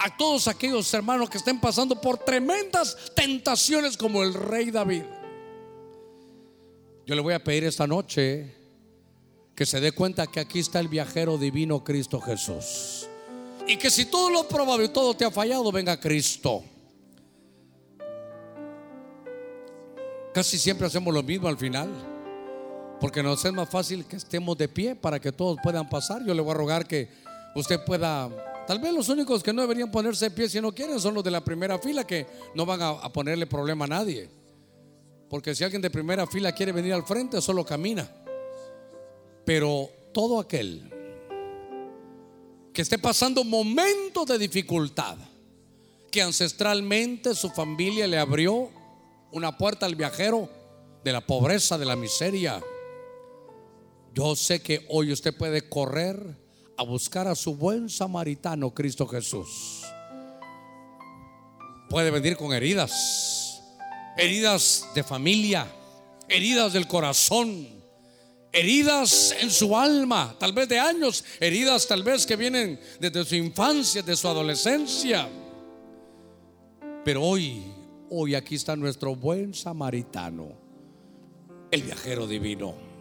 a todos aquellos hermanos que estén pasando por tremendas tentaciones como el rey David. Yo le voy a pedir esta noche que se dé cuenta que aquí está el viajero divino Cristo Jesús. Y que si todo lo y todo te ha fallado, venga Cristo. Casi siempre hacemos lo mismo al final. Porque nos es más fácil que estemos de pie para que todos puedan pasar. Yo le voy a rogar que usted pueda Tal vez los únicos que no deberían ponerse de pie si no quieren son los de la primera fila que no van a, ponerle problema a nadie. Porque si alguien de primera fila quiere venir al frente, solo camina. Pero todo aquel que esté pasando momentos de dificultad, que ancestralmente su familia le abrió una puerta al viajero de la pobreza, de la miseria. Yo sé que hoy usted puede correr a buscar a su buen samaritano Cristo Jesús. Puede venir con heridas, heridas de familia, heridas del corazón, heridas en su alma, tal vez de años, heridas tal vez que vienen desde su infancia, de su adolescencia. Pero hoy, hoy aquí está nuestro buen samaritano, el viajero divino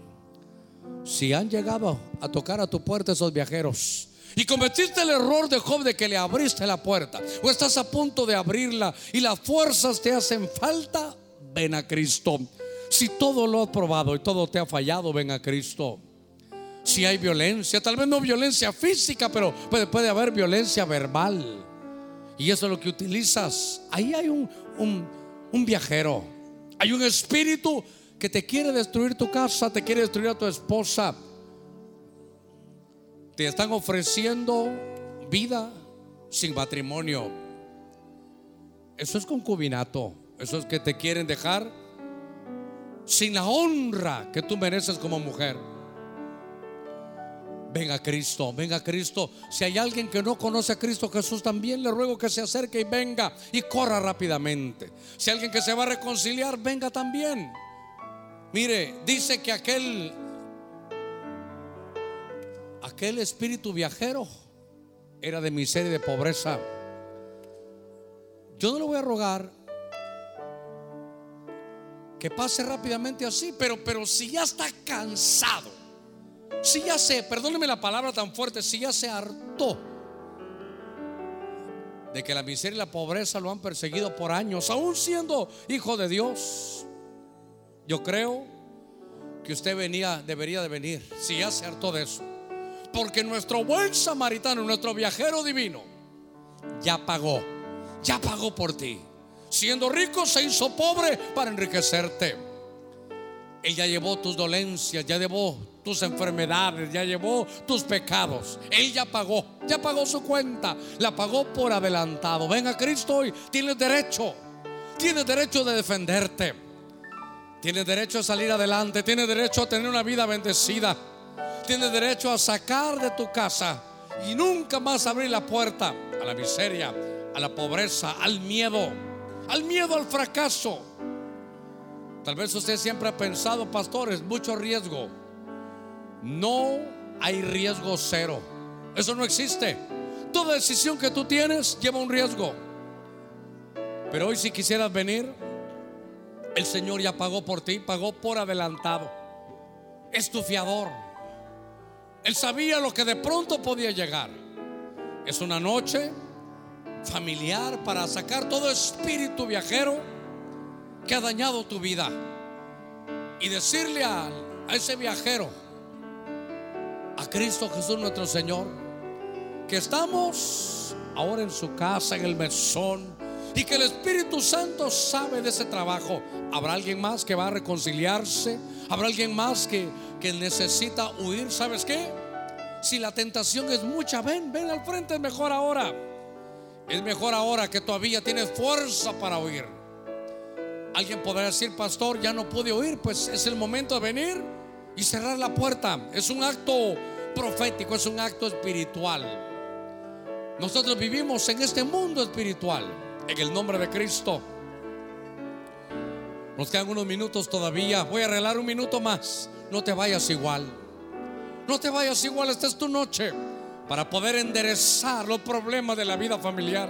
si han llegado a tocar a tu puerta esos viajeros y cometiste el error de Job de que le abriste la puerta o estás a punto de abrirla y las fuerzas te hacen falta, ven a Cristo. Si todo lo has probado y todo te ha fallado, ven a Cristo. Si hay violencia, tal vez no violencia física, pero puede, haber violencia verbal. Y eso es lo que utilizas. Ahí hay un, un viajero. Hay un espíritu que te quiere destruir tu casa, te quiere destruir a tu esposa. Te están ofreciendo vida sin matrimonio. Eso es concubinato. Eso es que te quieren dejar sin la honra que tú mereces como mujer. Venga Cristo, venga Cristo. Si hay alguien que no conoce a Cristo Jesús, también le ruego que se acerque y venga y corra rápidamente. Si hay alguien que se va a reconciliar, venga también. Mire, dice que aquel aquel espíritu viajero era de miseria y de pobreza. Yo no le voy a rogar que pase rápidamente así, pero pero si ya está cansado, si ya se, perdóneme la palabra tan fuerte, si ya se hartó de que la miseria y la pobreza lo han perseguido por años, aún siendo hijo de Dios. Yo creo que usted venía, debería de venir, si ya se hartó de eso. Porque nuestro buen samaritano, nuestro viajero divino, ya pagó, ya pagó por ti. Siendo rico se hizo pobre para enriquecerte. Él ya llevó tus dolencias, ya llevó tus enfermedades, ya llevó tus pecados. Él ya pagó, ya pagó su cuenta, la pagó por adelantado. Ven a Cristo hoy, tienes derecho, tienes derecho de defenderte. Tienes derecho a salir adelante, tienes derecho a tener una vida bendecida, tienes derecho a sacar de tu casa y nunca más abrir la puerta a la miseria, a la pobreza, al miedo, al miedo al fracaso. Tal vez usted siempre ha pensado, pastores, mucho riesgo. No hay riesgo cero. Eso no existe. Toda decisión que tú tienes lleva un riesgo. Pero hoy si quisieras venir, el Señor ya pagó por ti, pagó por adelantado. Es tu fiador. Él sabía lo que de pronto podía llegar. Es una noche familiar para sacar todo espíritu viajero que ha dañado tu vida. Y decirle a, ese viajero, a Cristo Jesús nuestro Señor, que estamos ahora en su casa, en el mesón, y que el Espíritu Santo sabe de ese trabajo. ¿Habrá alguien más que va a reconciliarse? ¿Habrá alguien más que, que necesita huir? ¿Sabes qué? Si la tentación es mucha, ven, ven al frente, es mejor ahora. Es mejor ahora que todavía tienes fuerza para huir. Alguien podrá decir, pastor, ya no pude huir, pues es el momento de venir y cerrar la puerta. Es un acto profético, es un acto espiritual. Nosotros vivimos en este mundo espiritual en el nombre de Cristo. Nos quedan unos minutos todavía. Voy a arreglar un minuto más. No te vayas igual. No te vayas igual. Esta es tu noche para poder enderezar los problemas de la vida familiar.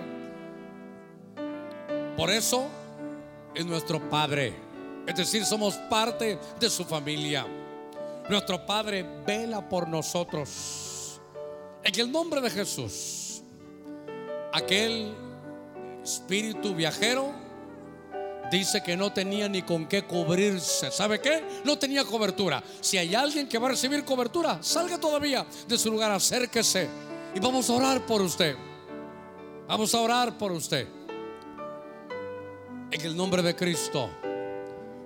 Por eso es nuestro Padre. Es decir, somos parte de su familia. Nuestro Padre vela por nosotros. En el nombre de Jesús, aquel espíritu viajero dice que no tenía ni con qué cubrirse. ¿Sabe qué? No tenía cobertura. Si hay alguien que va a recibir cobertura, salga todavía de su lugar, acérquese y vamos a orar por usted. Vamos a orar por usted. En el nombre de Cristo.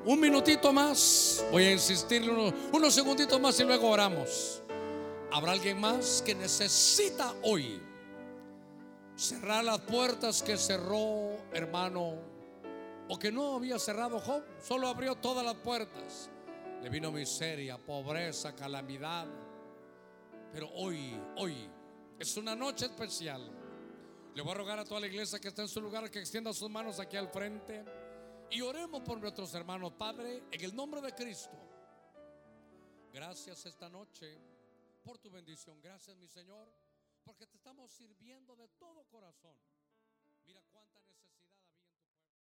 Un minutito más. Voy a insistirle unos, unos segunditos más y luego oramos. ¿Habrá alguien más que necesita hoy cerrar las puertas que cerró, hermano, o que no había cerrado Job? Solo abrió todas las puertas. Le vino miseria, pobreza, calamidad. Pero hoy, hoy es una noche especial. Le voy a rogar a toda la iglesia que está en su lugar que extienda sus manos aquí al frente y oremos por nuestros hermanos. Padre, en el nombre de Cristo. Gracias esta noche por tu bendición. Gracias, mi Señor, porque te estamos sirviendo de todo corazón.